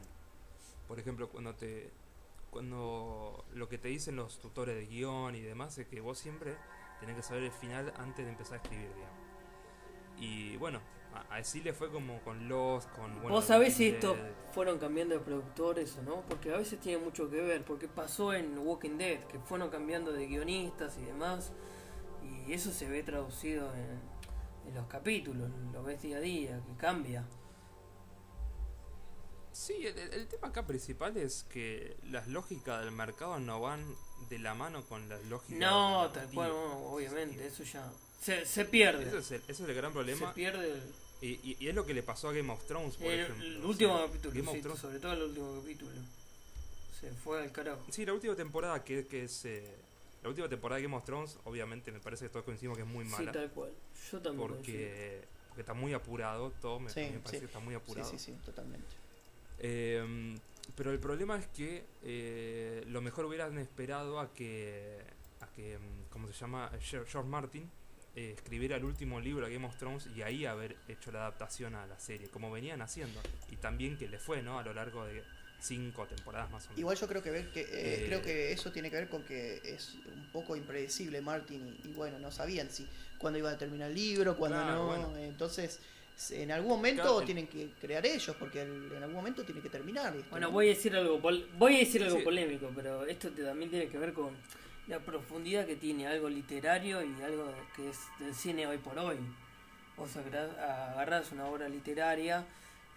Por ejemplo, cuando te cuando lo que te dicen los tutores de guion y demás es que vos siempre tenés que saber el final antes de empezar a escribir, digamos. Y bueno, así le fue como con Lost, con bueno, Vos sabés si esto fueron cambiando de productores o no, porque a veces tiene mucho que ver, porque pasó en Walking Dead, que fueron cambiando de guionistas y demás, y eso se ve traducido en, en los capítulos, lo ves día a día, que cambia. Sí, el, el tema acá principal es que las lógicas del mercado no van de la mano con las lógicas No, tal cual, no, obviamente, eso ya. Se, se pierde. Ese es el, ese es el gran Se problema. pierde el, Y, y- y es lo que le pasó a Game of Thrones, por el- ejemplo. el O último sea, capítulo, Game of sí, Thrones- sobre todo el último capítulo. Se fue al carajo. Sí, la última temporada que, que es... eh, la última temporada de Game of Thrones, obviamente me parece que todos coincidimos que es muy Sí, mala. tal cual. Yo también. porque, porque está muy apurado, todo me, Sí, me parece sí. que está muy Sí, apurado. sí, sí, totalmente. Eh, pero el problema es que eh, lo mejor hubieran esperado a que, a que mm, ¿cómo se llama? George Martin eh, escribiera el último libro de Game of Thrones y ahí haber hecho la adaptación a la serie, como venían haciendo. Y también que le fue, ¿no? A lo largo de cinco temporadas más o menos. Igual yo creo que ver que eh, Eh, creo que eso tiene que ver con que es un poco impredecible Martin y, y bueno, no sabían si cuándo iba a terminar el libro, cuándo Claro, no. bueno. Entonces, en algún momento Claro, el- tienen que crear ellos porque el- en algún momento tiene que terminar esto. Bueno, ¿no? voy a decir algo pol- voy a decir algo Sí. polémico, pero esto te- también tiene que ver con la profundidad que tiene algo literario y algo que es del cine hoy por hoy. Vos agarrás una obra literaria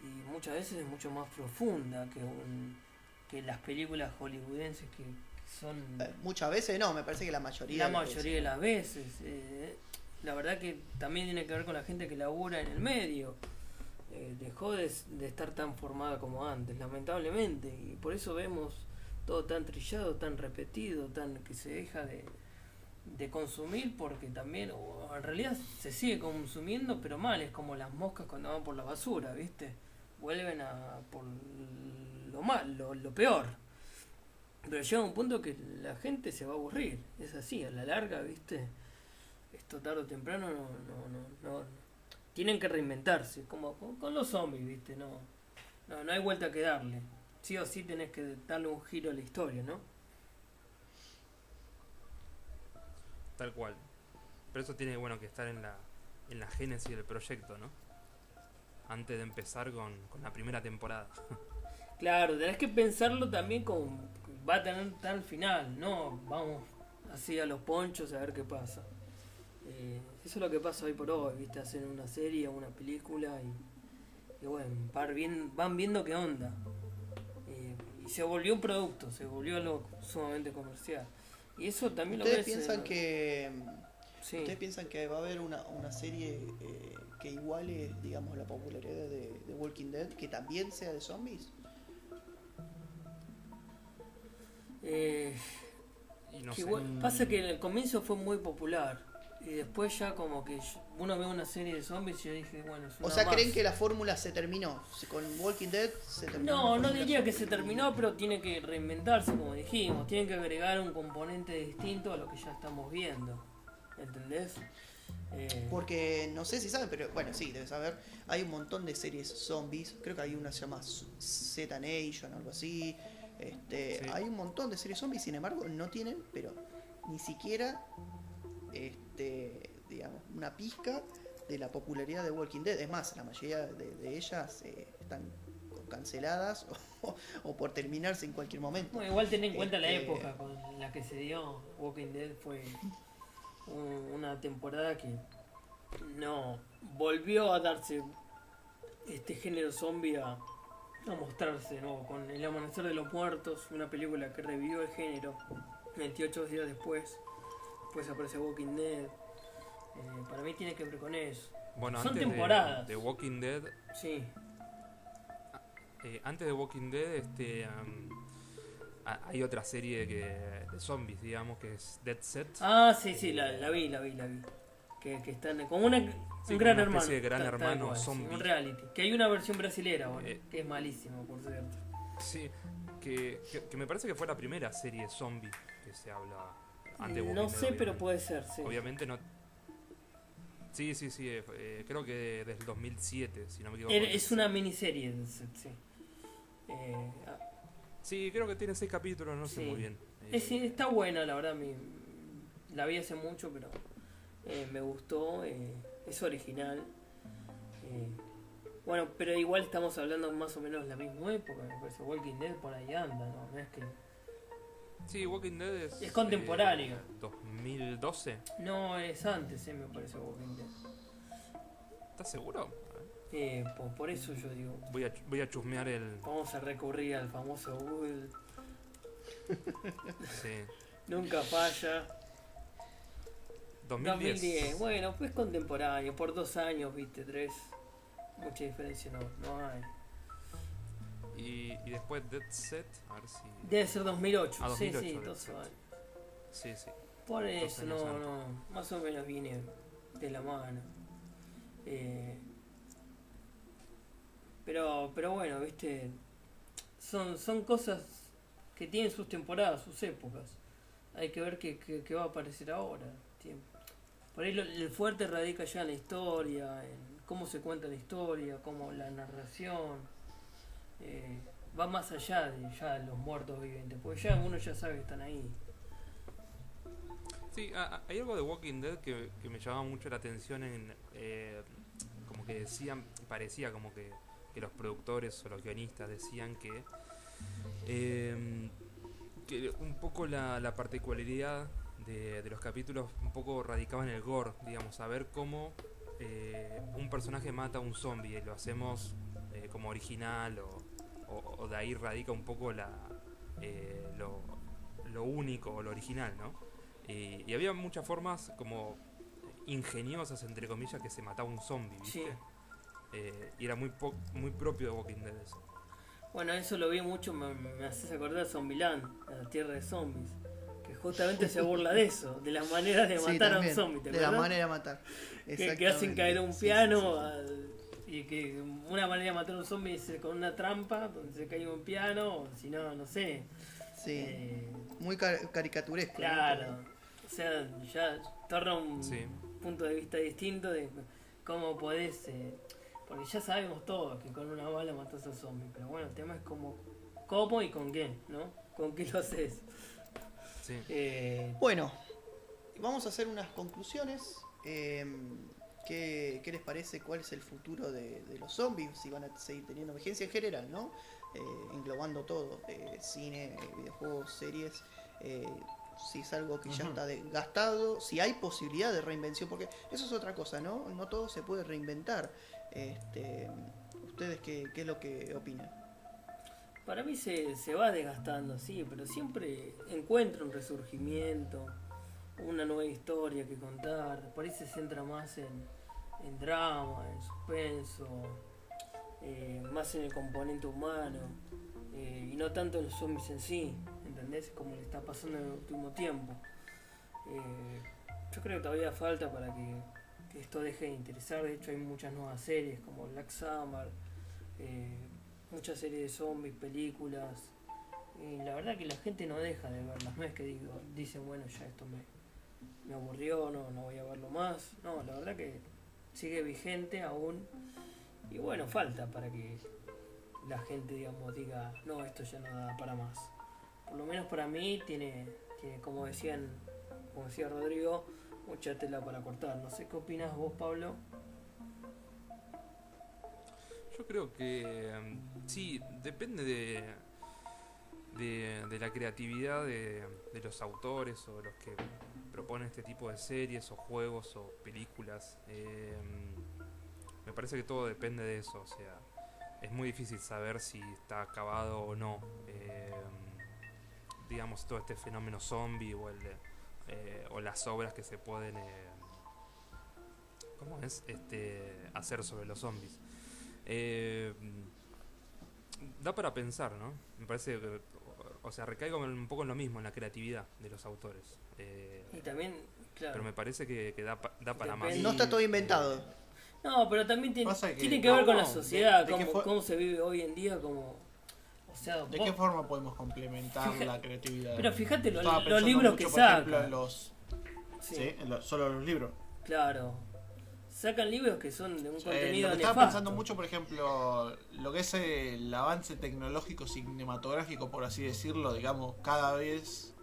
y muchas veces es mucho más profunda que un, que las películas hollywoodenses que, que son Eh, Muchas veces no, me parece que la mayoría. la mayoría de las veces. eh, la verdad que también tiene que ver con la gente que labura en el medio. Eh, dejó de, de estar tan formada como antes, lamentablemente. Y por eso vemos todo tan trillado, tan repetido, tan que se deja de, de consumir porque también, en realidad se sigue consumiendo, pero mal, es como las moscas cuando van por la basura, ¿viste? Vuelven a por lo mal, lo, lo peor. Pero llega un punto que la gente se va a aburrir, es así, a la larga, ¿viste? Esto tarde o temprano no, no, no, no. Tienen que reinventarse, como con, con los zombies, ¿viste? No, no, no hay vuelta que darle. Sí o sí tenés que darle un giro a la historia, ¿no? Tal cual. Pero eso tiene bueno que estar en la, en la génesis del proyecto, ¿no? Antes de empezar con, con la primera temporada. Claro, tenés que pensarlo también con va a tener tal final, no vamos así a los ponchos a ver qué pasa. Eh, eso es lo que pasa hoy por hoy, viste, hacen una serie una película y, y bueno, van, bien- van viendo qué onda. Se volvió un producto, se volvió algo sumamente comercial. Y eso también lo Ustedes ves. piensan en- que Sí. ustedes piensan que va a haber una, una serie eh, que iguale, digamos, la popularidad de, de Walking Dead, que también sea de zombies. Eh, Y no que sé. igual- pasa que en el comienzo fue muy popular. Y después ya como que uno ve una serie de zombies y yo dije, bueno, es O una sea, más. ¿creen que la fórmula se terminó? Con Walking Dead se terminó. No, no diría que se terminó, pero tiene que reinventarse, como dijimos. Tienen que agregar un componente distinto a lo que ya estamos viendo. ¿Entendés? Eh, Porque no sé si saben, pero bueno, sí, debes saber. Hay un montón de series zombies. Creo que hay una que se llama Z Nation, algo así. Este, Sí. Hay un montón de series zombies, sin embargo, no tienen, pero ni siquiera, este, digamos, una pizca de la popularidad de Walking Dead. Es más, la mayoría de, de ellas eh, están canceladas o, o por terminarse en cualquier momento. bueno, igual ten en cuenta la Este- época con la que se dio Walking Dead. Fue un- una temporada que no volvió a darse este género zombie a, a mostrarse de nuevo con El Amanecer de los Muertos, una película que revivió el género 28 días después. Después aparece Walking Dead. Eh, para mí tiene que ver con eso. Bueno, son antes de- temporadas. De, Walking Dead, Sí, eh, antes de Walking Dead, este, hay otra serie que, de zombies, digamos, que es Dead Set. Ah, sí, sí, la, la vi, la vi, la vi. Que, que están como una, Sí, un gran una hermano. de gran tal hermano cual, sí, zombie. un reality. Que hay una versión brasilera, bueno, Eh. que es malísima, por cierto. Sí, que, que, que me parece que fue la primera serie zombie que se habla antes de No sé, pero puede ser, sí. Obviamente no. Sí, sí, sí, eh, eh, creo que desde el 2007, si no me equivoco. Es una miniserie, sí. Eh, ah, Sí, creo que tiene seis capítulos, no sé muy bien. Eh, es- está buena, la verdad. Mi, la vi hace mucho, pero eh, me gustó. eh, es original. Eh, bueno, pero igual estamos hablando más o menos de la misma época. Me parece Walking Dead por ahí anda, ¿no? No es que. Sí, Walking Dead es. Es contemporáneo. eh, 2012. No, es antes, eh, me parece Walking Dead. ¿Estás seguro? Eh, por, por eso yo digo, Voy a, voy a chusmear el. vamos a recurrir al famoso Google. Sí. Nunca falla. 2010. 2010. Bueno, pues contemporáneo, por dos años, viste, tres. Mucha diferencia no, no hay. Y, y después Dead Set. A ver si. Debe ser 2008. Ah, sí, 2008 sí, dos ser. años. Sí, sí. Por eso, no, antes. no. Más o menos viene de la mano. Eh, pero, pero bueno, viste. Son, son cosas que tienen sus temporadas, sus épocas. Hay que ver qué, qué- qué va a aparecer ahora. Tiempo. Por ahí lo- el fuerte radica ya en la historia, en cómo se cuenta la historia, cómo la narración. Eh, va más allá de los muertos vivientes, porque ya uno ya sabe que están ahí. Sí, hay algo de Walking Dead que, que me llamaba mucho la atención en... eh, como que decían, parecía como que, que los productores o los guionistas decían que... eh, que un poco la, la particularidad de, de los capítulos un poco radicaba en el gore, digamos, a ver cómo un personaje mata a un zombie y lo hacemos eh, como original o, o- o de ahí radica un poco la, eh, lo, lo único o lo original, ¿no? Y, y había muchas formas como ingeniosas, entre comillas, que se mataba un zombie, ¿viste? Sí. Eh, y era muy, po- muy propio de Walking Dead eso. Bueno, eso lo vi mucho, me, me haces acordar de Zombieland, la tierra de zombies. Que justamente se burla de eso, de las maneras de Sí, matar a un zombie, ¿te De la manera de matar. que, que hacen caer un Sí, sí, piano sí. Y que una manera de matar a un zombie es con una trampa donde se cae un piano, o si no, no sé. Sí, Eh, muy car- caricaturesco. ¿no? claro, o sea, ya torna un Sí. punto de vista distinto de cómo podés... eh, porque ya sabemos todos que con una bala matas al zombie, pero bueno, el tema es cómo, cómo y con qué, ¿no? ¿Con qué lo haces? Sí. Eh, Bueno, vamos a hacer unas conclusiones. ¿Qué, qué les parece? ¿Cuál es el futuro de, de los zombies? Si van a seguir teniendo vigencia en general, ¿no? Eh, englobando todo: eh, cine, eh, videojuegos, series. eh, si es algo que ya está desgastado, si hay posibilidad de reinvención, porque eso es otra cosa, ¿no? No todo se puede reinventar. Este, ¿Ustedes qué, qué es lo que opinan? Para mí se, se va desgastando, sí, pero siempre encuentra un resurgimiento, una nueva historia que contar. Por ahí se centra más en, en drama, en suspenso, eh, más en el componente humano eh, y no tanto en los zombies en sí, ¿entendés? Como le está pasando en el último tiempo. Eh, yo creo que todavía falta para que, que esto deje de interesar. De hecho, hay muchas nuevas series como Black Summer. muchas series de zombies, películas. Y la verdad que la gente no deja de verlas. No es que digo, dicen, bueno, ya esto me, me aburrió, no, no voy a verlo más. No, la verdad que sigue vigente aún. Y bueno, falta para que la gente, diga, no, esto ya no da para más. Por lo menos para mí tiene, tiene como decían, como decía Rodrigo, mucha tela para cortar. No sé qué opinas vos, Pablo. Yo creo que mm, sí, depende de, de, de la creatividad de, de los autores o los que proponen este tipo de series o juegos o películas. Eh, me parece que todo depende de eso, o sea, es muy difícil saber si está acabado o no. Eh, digamos, todo este fenómeno zombie o, el, eh, o las obras que se pueden... eh, ¿Cómo es? Este, hacer sobre los zombies. Da para pensar, ¿no? Me parece que, o sea, recaigo un poco en lo mismo, en la creatividad de los autores. Eh, Y también, claro. pero me parece que, que da, pa- da para más. No está todo inventado. No, pero también tiene, que- tiene que ver con la sociedad, de- cómo, cómo se vive hoy en día, como... O sea, ¿De vos- qué forma podemos complementar Fija- la creatividad? pero fíjate lo- los libros mucho, que por ejemplo, sacan. en los, sí, sí, en solo los libros. claro. Sacan libros que son de un contenido lo que estaba pensando mucho, por ejemplo, lo que es el avance tecnológico cinematográfico, por así decirlo, digamos, cada vez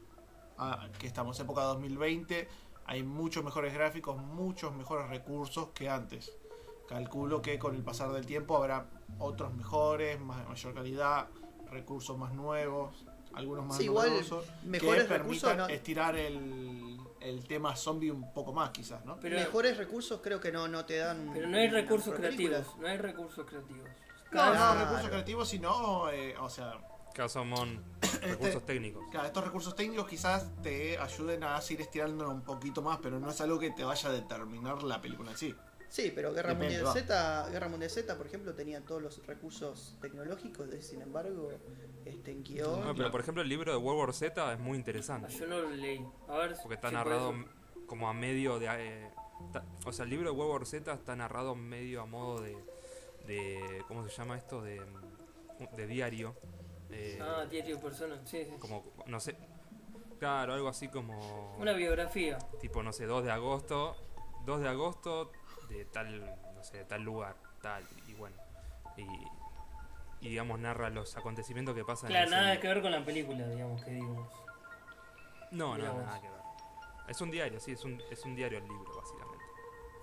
ah, que estamos en época 2020, hay muchos mejores gráficos, muchos mejores recursos que antes. Calculo que con el pasar del tiempo habrá otros mejores, más, mayor calidad, recursos más nuevos. algunos más Sí, igual, mejores que permitan recursos no- estirar el, el tema zombie un poco más, quizás, ¿no? Pero, Mejores recursos creo que no, no te dan. pero no hay recursos creativos. No hay recursos creativos. No, vez- no Claro. recursos creativos, sino, eh, o sea, Caso Mon, recursos técnicos. claro, estos recursos técnicos quizás te ayuden a seguir estirándolo un poquito más, pero no es algo que te vaya a determinar la película en sí. Sí, pero Guerra Mundial. Z, Guerra Mundial Z, por ejemplo, tenía todos los recursos tecnológicos, de- sin embargo, este, en guion. No, pero por ejemplo el libro de World War Z es muy interesante. Yo no lo leí. A ver. Porque está si narrado como a medio de... eh, ta- o sea, el libro de World War Z está narrado medio a modo de... de ¿Cómo se llama esto? De, de diario. eh, Ah, diario personal. Sí, sí. como, no sé... Claro, algo así como... Una biografía. tipo, no sé, 2 de agosto, 2 de agosto de tal, no sé, de tal lugar, tal, y bueno, y, y digamos narra los acontecimientos que pasan Claro, en nada ese- que ver con la película, digamos, que digamos. No, Mirá no, nada que ver. Es un diario, sí, es un, es un diario el libro, básicamente.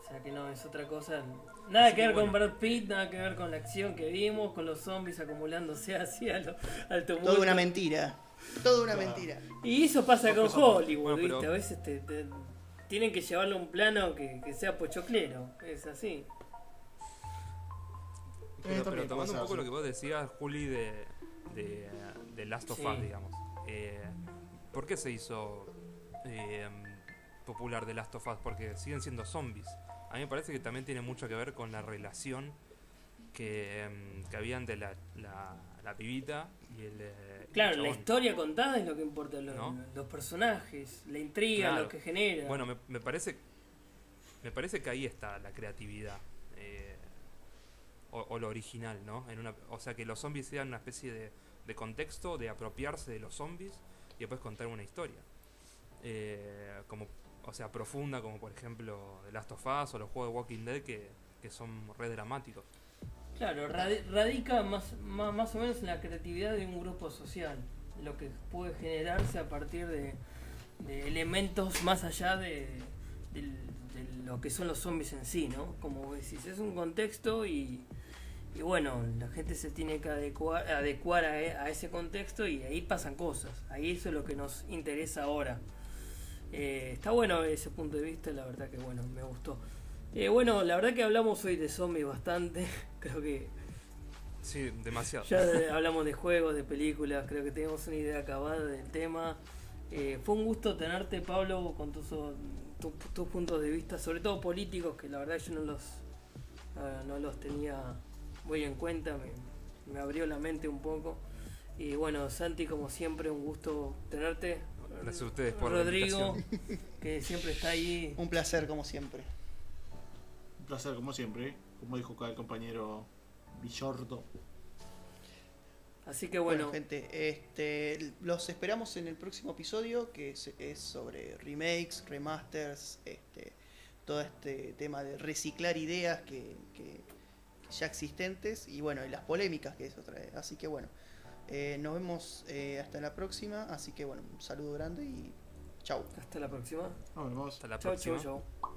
O sea que no, es otra cosa. Nada Así que que ver con. Brad Pitt, nada que ver con la acción que vimos, con los zombies acumulándose así a lo- al tumulto. Toda una mentira. Toda una mentira. Y eso pasa con Hollywood, bueno, pero- ¿viste? A veces te, te- tienen que llevarlo a un plano que, que sea pochoclero. Es así. Pero, pero tomando un poco lo que vos decías, Juli, de, de, de Last of Sí. Us, digamos. Eh, ¿Por qué se hizo eh, popular The Last of Us? Porque siguen siendo zombies. A mí me parece que también tiene mucho que ver con la relación que, em, que había entre la, la, la pibita y el. eh, el Claro, la historia contada es lo que importa, los, ¿No? los personajes, la intriga, Claro. lo que genera. Bueno, me, me parece me parece que ahí está la creatividad eh, o, o lo original, ¿no? En una, o sea, que los zombies sean una especie de, de contexto de apropiarse de los zombies y después contar una historia. Eh, como, o sea, profunda, como por ejemplo The Last of Us o los juegos de Walking Dead que, que son re dramáticos. Claro, radi- radica más, más, más o menos en la creatividad de un grupo social, lo que puede generarse a partir de, elementos más allá de, lo que son los zombies en sí, ¿no? Como decís, es un contexto y, y bueno, la gente se tiene que adecuar, adecuar a, a ese contexto y ahí pasan cosas, ahí eso es lo que nos interesa ahora. Eh, está bueno ese punto de vista, la verdad que bueno, me gustó. Eh, bueno, la verdad que hablamos hoy de zombies bastante, creo que Sí, demasiado. ya de- hablamos de juegos, de películas, creo que tenemos una idea acabada del tema. Eh, fue un gusto tenerte, Pablo, con tus, tu- tus puntos de vista, sobre todo políticos, que la verdad yo no los, no los tenía muy en cuenta, me, me abrió la mente un poco. Y bueno, Santi, como siempre, un gusto tenerte. Gracias a ustedes por la Rodrigo, que siempre está ahí. Un placer, como siempre. Un placer, como siempre, como dijo acá el compañero Villordo. Así que Bueno, bueno, gente, este, los esperamos en el próximo episodio que es, es sobre remakes, remasters, este, todo este tema de reciclar ideas que, que- que ya existentes y bueno, y las polémicas que eso trae. Así que bueno, eh, nos vemos eh, hasta la próxima. Así que bueno, un saludo grande y chau. hasta la próxima. Nos vemos. Hasta la Chau, próxima. chau, chau.